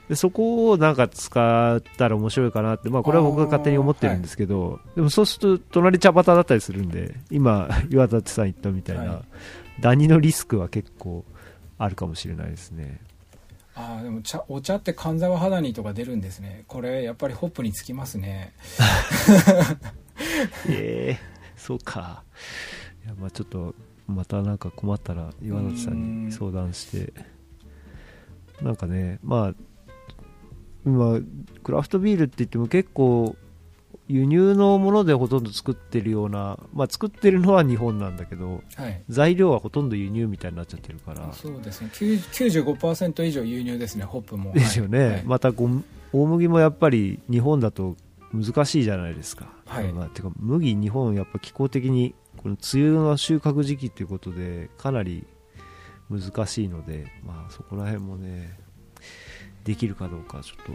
でそこをなんか使ったら面白いかなって、まあ、これは僕が勝手に思ってるんですけど、でもそうすると隣茶畑だったりするんで今 岩立さん言ったみたいな、はい。ダニのリスクは結構あるかもしれないですね。ああでも茶お茶って寒沢肌煮とか出るんですね。これやっぱりホップにつきますね。ええそうか。いやまあちょっとまたなんか困ったら岩立さんに相談して。なんかねまあ今クラフトビールって言っても結構輸入のものでほとんど作ってるような、まあ、作ってるのは日本なんだけどはい。材料はほとんど輸入みたいになっちゃってるから。そうですね。9 95%以上輸入ですねホップも。ですよね、はい。はい。またご大麦もやっぱり日本だと難しいじゃないですか、はい。まあ、てか麦日本やっぱ気候的にこの梅雨の収穫時期っていうことでかなり難しいので、まあ、そこら辺もねできるかどうかちょっと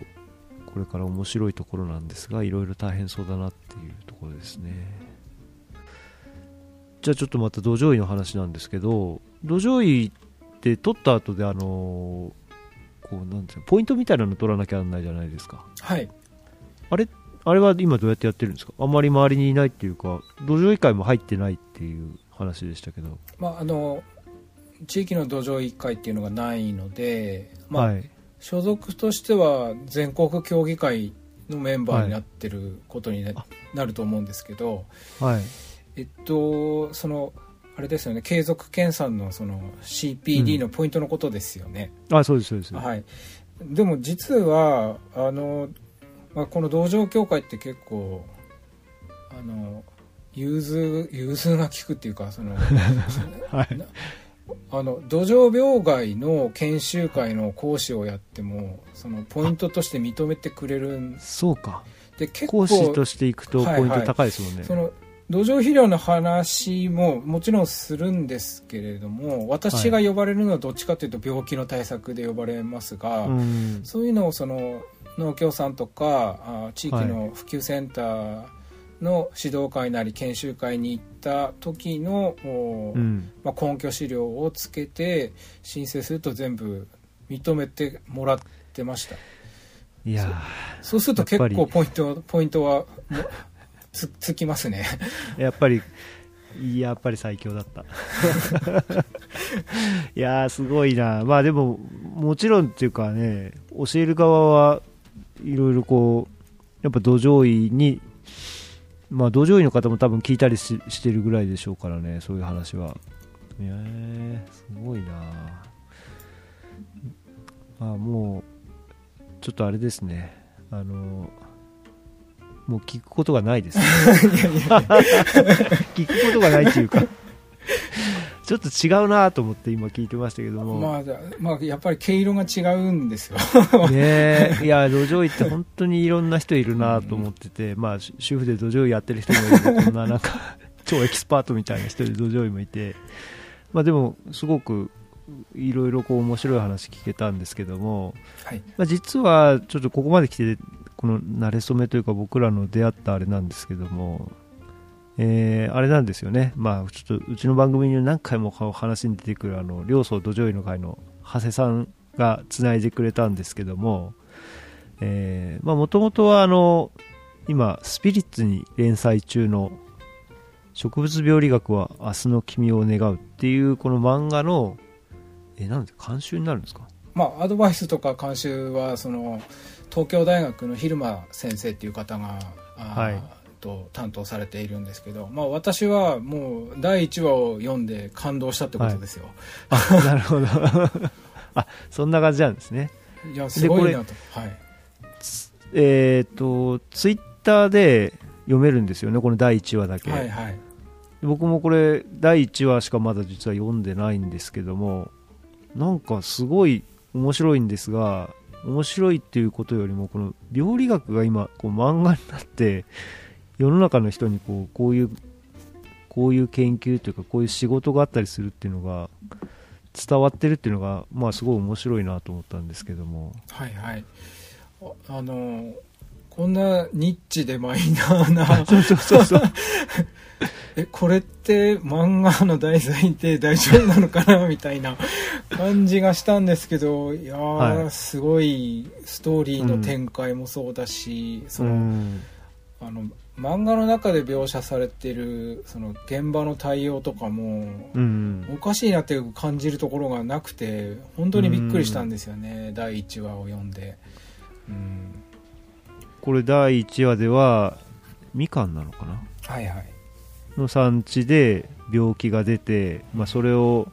これから面白いところなんですがいろいろ大変そうだなっていうところですね。じゃあちょっとまた土壌医の話なんですけど土壌医って取った後であのこうなんていうのポイントみたいなの取らなきゃなんないじゃないですか。はい。あれあれは今どうやってやってるんですか？あんまり周りにいないっていうか土壌医会も入ってないっていう話でしたけど、まああの地域の土壌委員会っていうのがないので、まあはい。所属としては全国協議会のメンバーになってることにな,、ると思うんですけどはい。えっとそのあれですよね継続研鑽のその CPD のポイントのことですよね、あそうですそうです、はい。でも実はあの、まあ、この道場協会って結構あの融通融通が利くっていうかその はい。あの土壌病害の研修会の講師をやってもそのポイントとして認めてくれるんそうか。で結構講師としていくとはいポイント高いですもんね、その土壌肥料の話ももちろんするんですけれども私が呼ばれるのはどっちかというと病気の対策で呼ばれますが、うん。そういうのをその農協さんとかあ地域の普及センターの指導会なり研修会に行った時の、おうん。まあ、根拠資料をつけて申請すると全部認めてもらってました。いやそうすると結構ポイントポイントはつ つきますね。ーやっぱりやっぱり最強だった。いやーすごいな。まあでももちろんっていうかね教える側はいろいろこうやっぱ土壌医にまあ土壌医の方も多分聞いたりししてるぐらいでしょうからねそういう話は。えー、すごいな。まあもうちょっとあれですね。あのもう聞くことがないです。聞くことがないっていうかちょっと違うなと思って今聞いてましたけども、まあ、まあやっぱり毛色が違うんですよ。ねえ。いや土壌医って本当にいろんな人いるなと思ってて、まあ主主婦で土壌医やってる人もいるこんななんか 超エキスパートみたいな人で土壌医もいて。まあでもすごくいろいろこう面白い話聞けたんですけども、はい。まあ、実はちょっとここまで来てこの馴れ初めというか僕らの出会ったあれなんですけどもえーあれなんですよね、まあ、ちょっとうちの番組に何回も話に出てくるあの両層土壌医の会の長谷さんがつないでくれたんですけどももともとはあの今スピリッツに連載中の「植物病理学は明日の君を願う」っていうこの漫画のえなんで監修になるんですか？まあアドバイスとか監修はその東京大学の蛭間先生っていう方が、はいと担当されているんですけど、まあ、私はもう第1話を読んで感動したってことですよ、あなるほど。あそんな感じなんですね。い、やすごいなと。はい。えっ、とツイッターで読めるんですよねこの第1話だけ、はいはい。僕もこれ第1話しかまだ実は読んでないんですけどもなんかすごい面白いんですが面白いっていうことよりもこの病理学が今こう漫画になって世の中の人にこうこういうこういう研究というかこういう仕事があったりするっていうのが伝わってるっていうのがまあすごい面白いなと思ったんですけども。はいはい。ああのこんなニッチでマイナーな そうそうそうそう。えこれって漫画の題材って大丈夫なのかなみたいな感じがしたんですけどいやー、はい。すごいストーリーの展開もそうだし、そうのん。あの漫画の中で描写されてるその現場の対応とかも、うん。おかしいなって感じるところがなくて本当にびっくりしたんですよね、第1話を読んで。うん。これ第1話ではみかんなのかな？はいはい。の産地で病気が出て、まあ、それを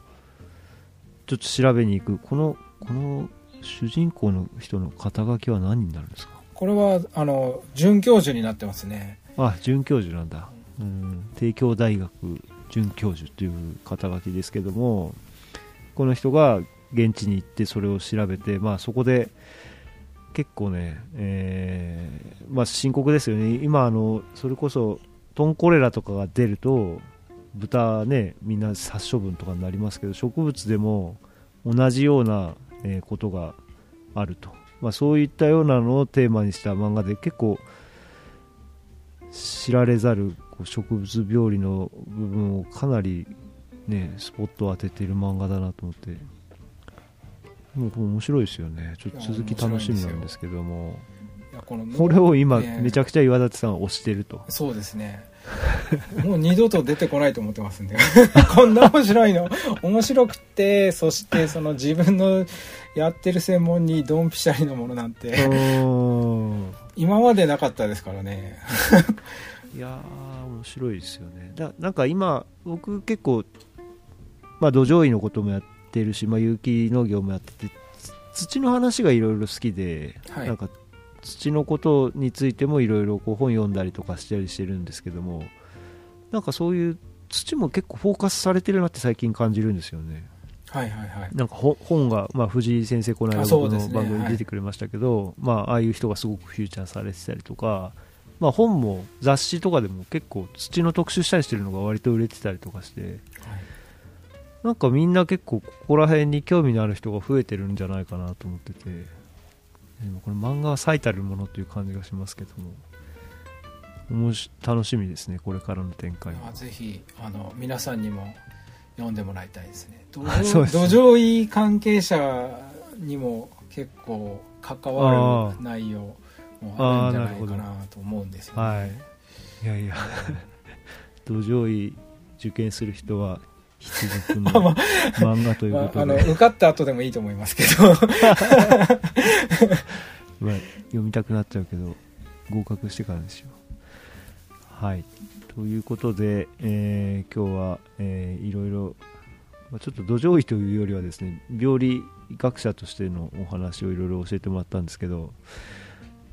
ちょっと調べに行く。このこの主人公の人の肩書きは何になるんですか？これはあの准教授になってますねあ准教授なんだ、うん、帝京大学准教授という肩書きですけどもこの人が現地に行ってそれを調べて、まあ、そこで結構ね、えーまあ、深刻ですよね。今あのそれこそトンコレラとかが出ると豚ねみんな殺処分とかになりますけど植物でも同じような、ことがあると、まあ、そういったようなのをテーマにした漫画で結構知られざる植物病理の部分をかなりねスポットを当てている漫画だなと思って。もう面白いですよね。ちょっと続き楽しみなんですけども。このこれを今ね。めちゃくちゃ岩立さんは推してると。そうですね。もう二度と出てこないと思ってますんで。こんな面白いの。面白くてそしてその自分のやってる専門にドンピシャリのものなんうて今までなかったですからね。いやー面白いですよね。だなんか今僕結構まあ土壌医のこともやってるし、まあ、有機農業もやっててつ土の話がいろいろ好きで、はい。なんか土のことについてもいろいろ本読んだりとかしたりしてるんですけどもなんかそういう土も結構フォーカスされてるなって最近感じるんですよねはいはいはい。なんかほ本が、まあ、藤井先生この間の番組に出てくれましたけど、まあ、ああいう人がすごくフューチャーされてたりとか、まあ、本も雑誌とかでも結構土の特集したりしてるのが割と売れてたりとかしてなんかみんな結構ここら辺に興味のある人が増えてるんじゃないかなと思っててでもこれ漫画は最たるものという感じがしますけどもおもし楽しみですねこれからの展開あぜひあの皆さんにも読んでもらいたいですね。土壌医関係者にも結構関わる内容もあるんじゃないかなと思うんですよね、はい。いやいや。土壌医受験する人は必読の まあ漫画というまあ、あことで、の受かった後でもいいと思いますけど。まあ読みたくなっちゃうけど合格してからですよはいということで、えー今日は、えーいろいろ、まあ、ちょっと土壌医というよりはですね病理学者としてのお話をいろいろ教えてもらったんですけど、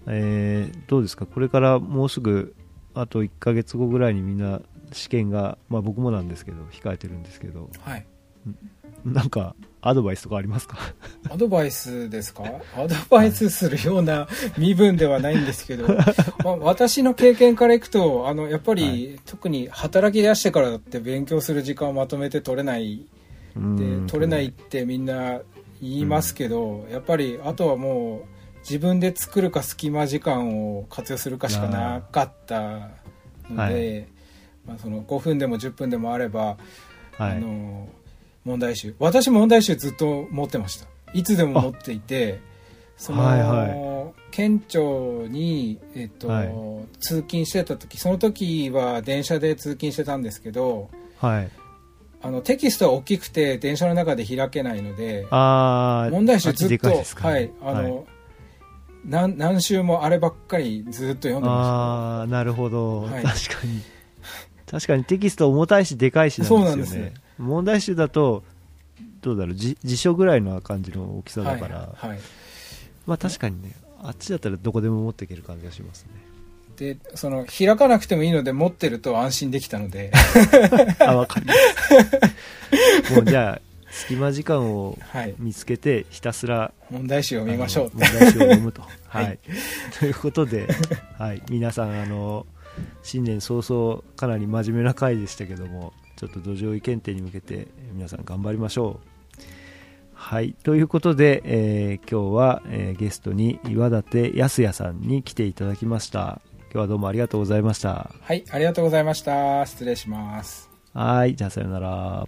えーどうですか？これからもうすぐあと1ヶ月後ぐらいにみんな試験が、まあ、僕もなんですけど控えてるんですけど。はい。なんかアドバイスとかありますか？アドバイスですか？アドバイスするような身分ではないんですけど、まあ、私の経験からいくとあのやっぱり、はい。特に働き出してからだって勉強する時間をまとめて取れないでうん。取れないってみんな言いますけど、やっぱりあとはもう自分で作るか隙間時間を活用するかしかなかったので、はまあ、その5分でも10分でもあれば、はいあの問題集。私問題集ずっと持ってました。いつでも持っていてその、はいは県庁に、えっとはい。通勤してた時その時は電車で通勤してたんですけどはい。あのテキストは大きくて電車の中で開けないのでああ問題集ずっと、でかいですかはいあの、何何週もあればっかりずっと読んでまああなるほど、はい。確かに。確かにテキスト重たいしでかいしなんですよね。そうなんです問題集だとどうだろうじ辞書ぐらいの感じの大きさだから、はいはい。まあ確かにねあっちだったらどこでも持っていける感じがしますね。でその開かなくてもいいので持ってると安心できたので。あわかります もうじゃあ隙間時間をはい。見つけてひたすら問題集を見ましょう。問題集を読むと、は はいい。ということで、はい、皆さんあの新年早々かなり真面目な回でしたけどもちょっと土壌意見定に向けて皆さん頑張りましょう。はい、ということで、えー、今日は、えー、ゲストに岩立康也さんに来ていただきました。今日はどうもありがとうございました。はい。ありがとうございました。失礼します。はい。じゃあさようなら。